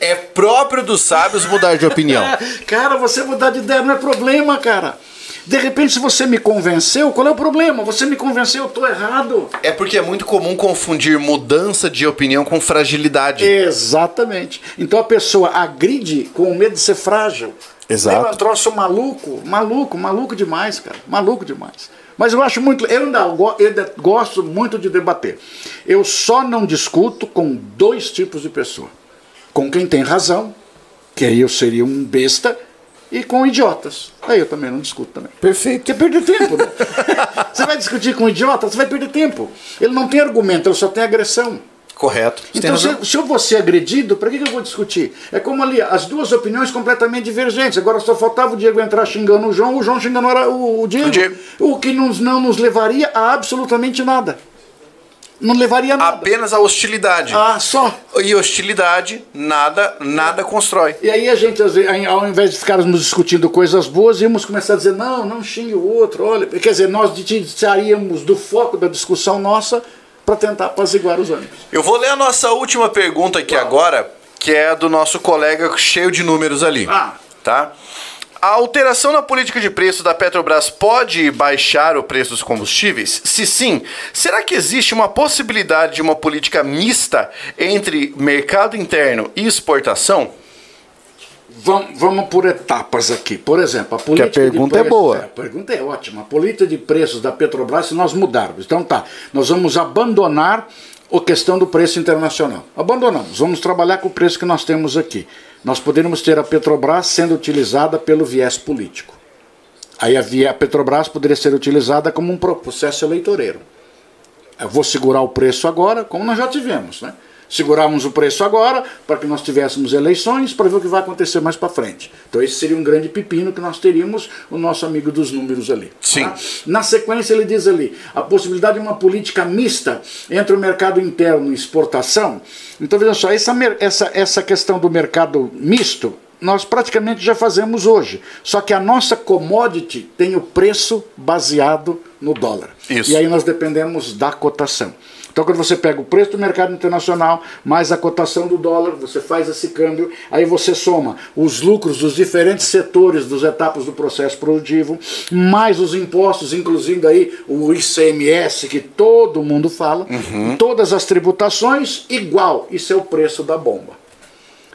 É próprio dos sábios mudar de opinião. Cara, você mudar de ideia não é problema, cara. De repente, se você me convenceu, qual é o problema? Você me convenceu, eu tô errado. É porque é muito comum confundir mudança de opinião com fragilidade. Exatamente. Então a pessoa agride com medo de ser frágil. Exato. É um troço maluco, maluco, maluco demais, cara. Maluco demais. Mas eu acho muito. Eu ainda, eu ainda gosto muito de debater. Eu só não discuto com dois tipos de pessoa: com quem tem razão, que aí eu seria um besta, e com idiotas. Aí eu também não discuto também. Perfeito. Porque perder tempo, né? você vai discutir com um idiota, você vai perder tempo. Ele não tem argumento, ele só tem agressão. Correto. Você Então, se, se eu vou ser agredido, para que, que eu vou discutir? É como ali, as duas opiniões completamente divergentes. Agora só faltava o Diego entrar xingando o João, o João xingando o, o Diego. O Diego. O que nos, não nos levaria a absolutamente nada. Não levaria a nada. Apenas a hostilidade. Ah, só. E hostilidade, nada, nada constrói. E aí a gente, ao invés de ficarmos discutindo coisas boas, íamos começar a dizer, não, não xingue o outro, olha. Quer dizer, nós saíamos do foco da discussão nossa para tentar apaziguar os ânimos. Eu vou ler a nossa última pergunta aqui agora, que é do nosso colega cheio de números ali. Ah. Tá? A alteração na política de preço da Petrobras pode baixar o preço dos combustíveis? Se sim, será que existe uma possibilidade de uma política mista entre mercado interno e exportação? Vamos, vamos por etapas aqui. Por exemplo, a política pergunta de é preços, boa. a pergunta é ótima. A política de preços da Petrobras, se nós mudarmos, então tá, nós vamos abandonar a questão do preço internacional. Abandonamos, vamos trabalhar com o preço que nós temos aqui. Nós poderíamos ter a Petrobras sendo utilizada pelo viés político. Aí a, Petrobras poderia ser utilizada como um pro- processo eleitoreiro. Eu vou segurar o preço agora, como nós já tivemos, né? Seguramos o preço agora para que nós tivéssemos eleições para ver o que vai acontecer mais para frente. Então esse seria um grande pepino que nós teríamos o nosso amigo dos números ali. Sim. tá? Na sequência ele diz ali a possibilidade de uma política mista entre o mercado interno e exportação. Então veja só, essa, essa, essa questão do mercado misto nós praticamente já fazemos hoje. Só que a nossa commodity tem o preço baseado no dólar. Isso. E aí nós dependemos da cotação. Então, quando você pega o preço do mercado internacional, mais a cotação do dólar, você faz esse câmbio, aí você soma os lucros dos diferentes setores, das etapas do processo produtivo, mais os impostos, incluindo aí o ICMS, que todo mundo fala, todas as tributações, igual. Isso é o preço da bomba.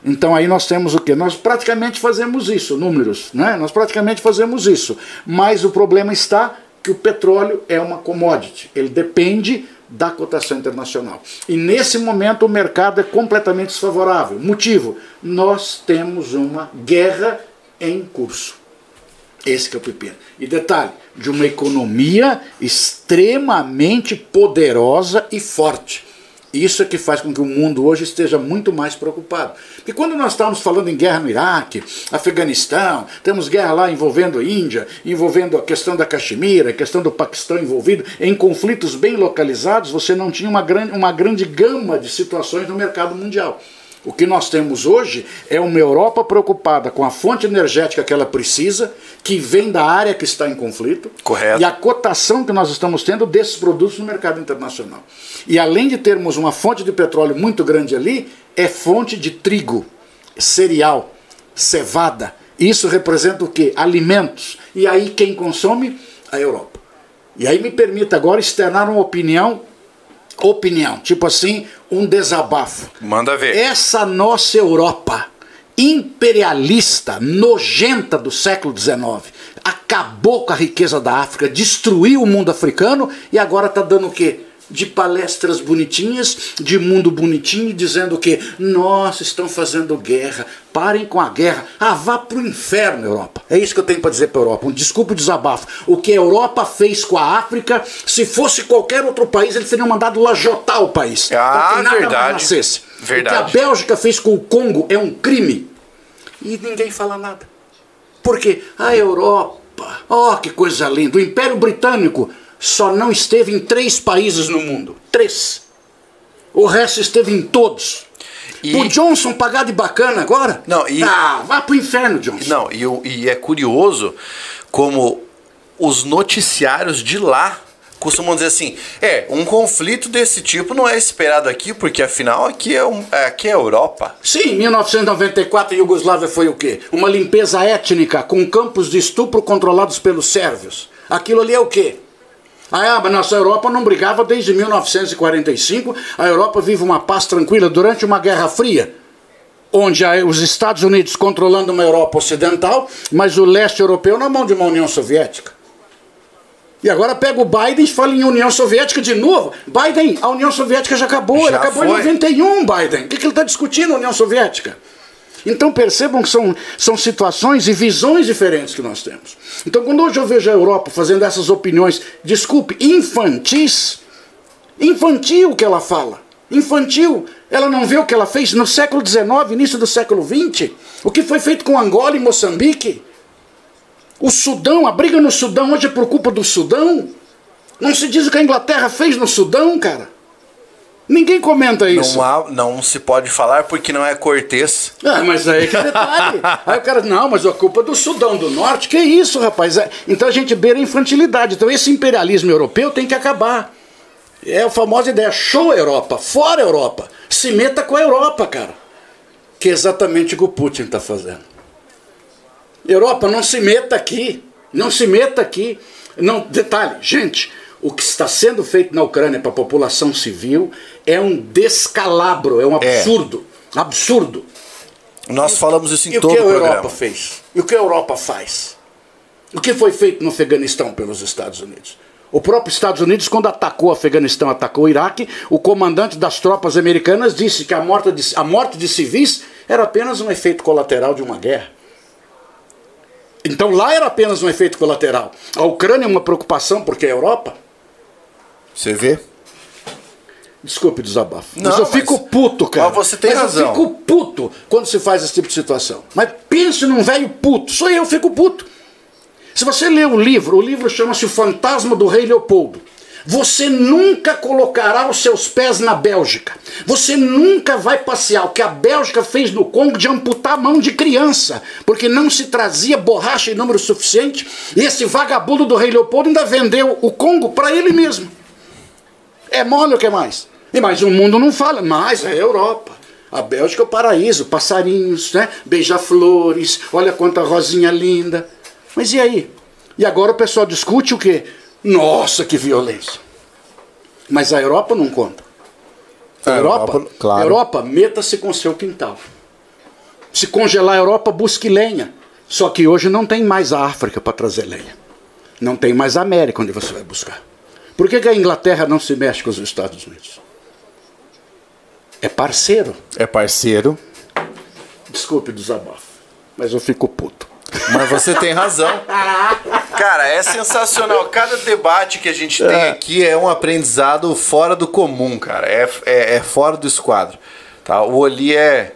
Então aí nós temos o que? Nós praticamente fazemos isso, números, né? Nós praticamente fazemos isso. Mas o problema está que o petróleo é uma commodity, ele depende da cotação internacional. E nesse momento o mercado é completamente desfavorável. Motivo: nós temos uma guerra em curso. Esse é o pepino. E detalhe, de uma economia extremamente poderosa e forte. Isso é que faz com que o mundo hoje esteja muito mais preocupado. Porque quando nós estávamos falando em guerra no Iraque, Afeganistão, temos guerra lá envolvendo a Índia, envolvendo a questão da Caxemira, a questão do Paquistão envolvido, em conflitos bem localizados, você não tinha uma grande, uma grande gama de situações no mercado mundial. O que nós temos hoje é uma Europa preocupada com a fonte energética que ela precisa, que vem da área que está em conflito, Correto. e a cotação que nós estamos tendo desses produtos no mercado internacional. E além de termos uma fonte de petróleo muito grande ali, é fonte de trigo, cereal, cevada. Isso representa o quê? Alimentos. E aí quem consome? A Europa. E aí me permita agora externar uma opinião, opinião, tipo assim, um desabafo. Manda ver. Essa nossa Europa imperialista, nojenta do século XIX, acabou com a riqueza da África, destruiu o mundo africano e agora está dando o quê? De palestras bonitinhas, de mundo bonitinho, dizendo que nossa, estão fazendo guerra, parem com a guerra, ah, vá pro inferno, Europa. É isso que eu tenho para dizer para a Europa. Um desculpa o desabafo. O que a Europa fez com a África, se fosse qualquer outro país, eles teriam mandado lajotar o país. Ah, para que nada verdade. nascesse. Verdade. O que a Bélgica fez com o Congo é um crime. E ninguém fala nada. Por quê? A Europa, oh que coisa linda, o Império Britânico só não esteve em três países no mundo. Três. O resto esteve em todos. E... O Johnson pagar de bacana agora? Não, e... Ah, vá pro inferno, Johnson. Não, e, e é curioso como os noticiários de lá costumam dizer assim: é, um conflito desse tipo não é esperado aqui, porque afinal aqui é, um, aqui é Europa. Sim, 1994 a Iugoslávia foi o quê? Uma limpeza étnica com campos de estupro controlados pelos sérvios. Aquilo ali é o quê? Ah, mas nossa Europa não brigava desde 1945. A Europa vive uma paz tranquila durante uma Guerra Fria, onde os Estados Unidos controlando uma Europa ocidental, mas o leste europeu na mão de uma União Soviética. E agora pega o Biden e fala em União Soviética de novo. Biden, a União Soviética já acabou, já acabou foi. em 91, Biden. O que, que ele está discutindo, a União Soviética? Então percebam que são, são situações e visões diferentes que nós temos. Então quando hoje eu vejo a Europa fazendo essas opiniões, desculpe, infantis, infantil que ela fala, infantil, ela não vê o que ela fez no século XIX, início do século XX, o que foi feito com Angola e Moçambique, o Sudão, a briga no Sudão hoje é por culpa do Sudão. Não se diz o que a Inglaterra fez no Sudão, cara. Ninguém comenta isso. Não, há, não se pode falar porque não é cortês. Ah, mas aí que detalhe. aí o cara, não, mas a culpa é do Sudão do Norte. Que isso, rapaz? É, então a gente beira a infantilidade. Então esse imperialismo europeu tem que acabar. É a famosa ideia, show Europa, fora Europa. Se meta com a Europa, cara. Que é exatamente o que o Putin está fazendo. Europa, não se meta aqui. Não se meta aqui. Não, detalhe, gente, o que está sendo feito na Ucrânia para a população civil é um descalabro, é um é. absurdo. É. Absurdo. Nós falamos isso em e todo o programa. E o que a Europa fez? E o que a Europa faz? O que foi feito no Afeganistão pelos Estados Unidos? O próprio Estados Unidos, quando atacou o Afeganistão, atacou o Iraque, o comandante das tropas americanas disse que a morte de, a morte de civis era apenas um efeito colateral de uma guerra. Então lá era apenas um efeito colateral. A Ucrânia é uma preocupação porque é a Europa. Você vê? Desculpe desabafo. Não, mas eu mas, fico puto, cara. Mas você tem mas razão. Eu fico puto quando se faz esse tipo de situação. Mas pense num velho puto. Sou eu, fico puto. Se você ler o livro, o livro chama-se O Fantasma do Rei Leopoldo. Você nunca colocará os seus pés na Bélgica. Você nunca vai passear o que a Bélgica fez no Congo de amputar a mão de criança, porque não se trazia borracha em número suficiente. E esse vagabundo do rei Leopoldo ainda vendeu o Congo para ele mesmo. É mole o que mais? E mais o mundo não fala, mas é a Europa. A Bélgica é o paraíso, passarinhos, né? beija-flores, olha quanta rosinha linda. Mas e aí? E agora o pessoal discute o quê? Nossa, que violência. Mas a Europa não conta. A, Europa, Europa, claro. Europa meta-se com seu quintal. Se congelar a Europa, busque lenha. Só que hoje não tem mais a África para trazer lenha. Não tem mais a América onde você vai buscar. Por que, que a Inglaterra não se mexe com os Estados Unidos? É parceiro. É parceiro. Desculpe o desabafo, mas eu fico puto. Mas você tem razão. Cara, é sensacional. Cada debate que a gente tem é. aqui é um aprendizado fora do comum, cara. É, é, é fora do esquadro. Tá? O Oli é,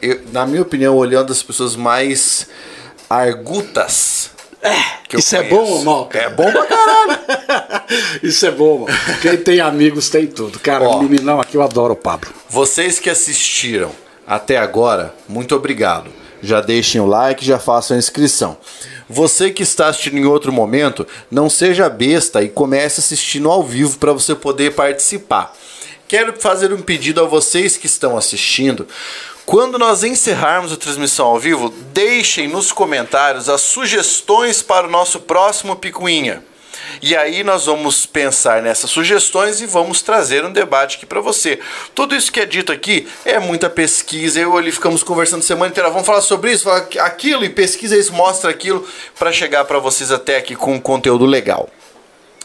eu, na minha opinião, o Oli é uma das pessoas mais argutas é, isso conheço. é bom ou mal? É bom pra caralho. isso é bom, mano. Quem tem amigos tem tudo. Cara, Ó, meninão aqui eu adoro o Pablo. Vocês que assistiram até agora, muito obrigado já deixem o like, já façam a inscrição. Você que está assistindo em outro momento, não seja besta e comece assistindo ao vivo para você poder participar. Quero fazer um pedido a vocês que estão assistindo. Quando nós encerrarmos a transmissão ao vivo, deixem nos comentários as sugestões para o nosso próximo Picuinha. E aí nós vamos pensar nessas sugestões e vamos trazer um debate aqui para você. Tudo isso que é dito aqui é muita pesquisa. Eu ali ficamos conversando semana inteira. Vamos falar sobre isso, falar aquilo e pesquisa isso, mostra aquilo para chegar para vocês até aqui com um conteúdo legal.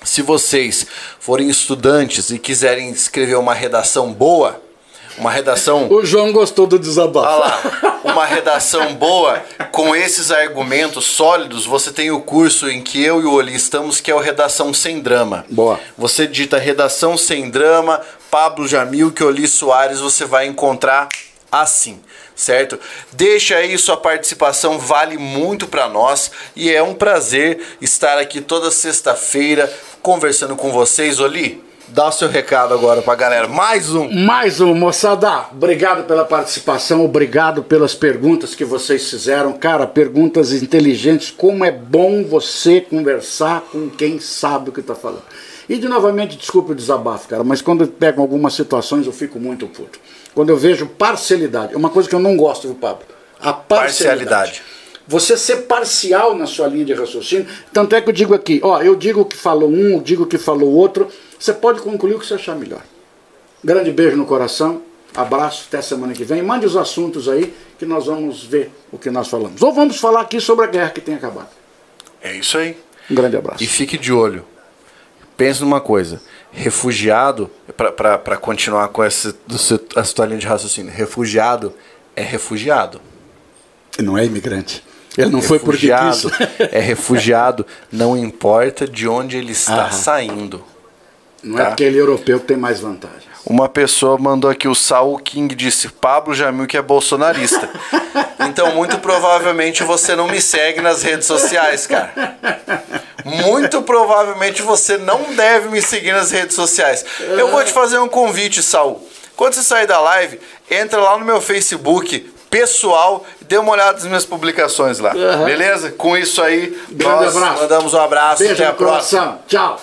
Se vocês forem estudantes e quiserem escrever uma redação boa, uma redação. O João gostou do desabafo. Olha lá, uma redação boa, com esses argumentos sólidos, você tem o curso em que eu e o Oli estamos, que é o Redação Sem Drama. Boa. Você digita Redação Sem Drama, Pablo Jamil, que Oli Soares, você vai encontrar assim. certo? Deixa aí sua participação, vale muito para nós e é um prazer estar aqui toda sexta-feira conversando com vocês, Oli. Dá o seu recado agora pra galera. Mais um. Mais um, moçada. Obrigado pela participação, obrigado pelas perguntas que vocês fizeram. Cara, perguntas inteligentes. Como é bom você conversar com quem sabe o que tá falando. E de novamente, desculpe o desabafo, cara, mas quando pegam algumas situações eu fico muito puto. Quando eu vejo parcialidade, é uma coisa que eu não gosto, viu, Pablo? A parcialidade. parcialidade. Você ser parcial na sua linha de raciocínio. Tanto é que eu digo aqui, ó, eu digo o que falou um, eu digo o que falou outro. Você pode concluir o que você achar melhor. Grande beijo no coração, abraço, até semana que vem. Mande os assuntos aí que nós vamos ver o que nós falamos. Ou vamos falar aqui sobre a guerra que tem acabado. É isso aí. Um grande abraço. E fique de olho. Pense numa coisa refugiado, para continuar com essa, a sua linha de raciocínio, refugiado é refugiado. Não é imigrante. Ele não refugiado foi porque quis. é refugiado, não importa de onde ele está Aham. saindo. Não é tá? é aquele europeu que tem mais vantagem. Uma pessoa mandou aqui, o Saul King disse, Pablo Jamil que é bolsonarista. então, muito provavelmente você não me segue nas redes sociais, cara. Muito provavelmente você não deve me seguir nas redes sociais. Eu vou te fazer um convite, Saul. Quando você sair da live, entra lá no meu Facebook pessoal e dê uma olhada nas minhas publicações lá. Uhum. Beleza? Com isso aí, Grande nós abraço. mandamos um abraço. Beijo Até a próxima. Coração. Tchau.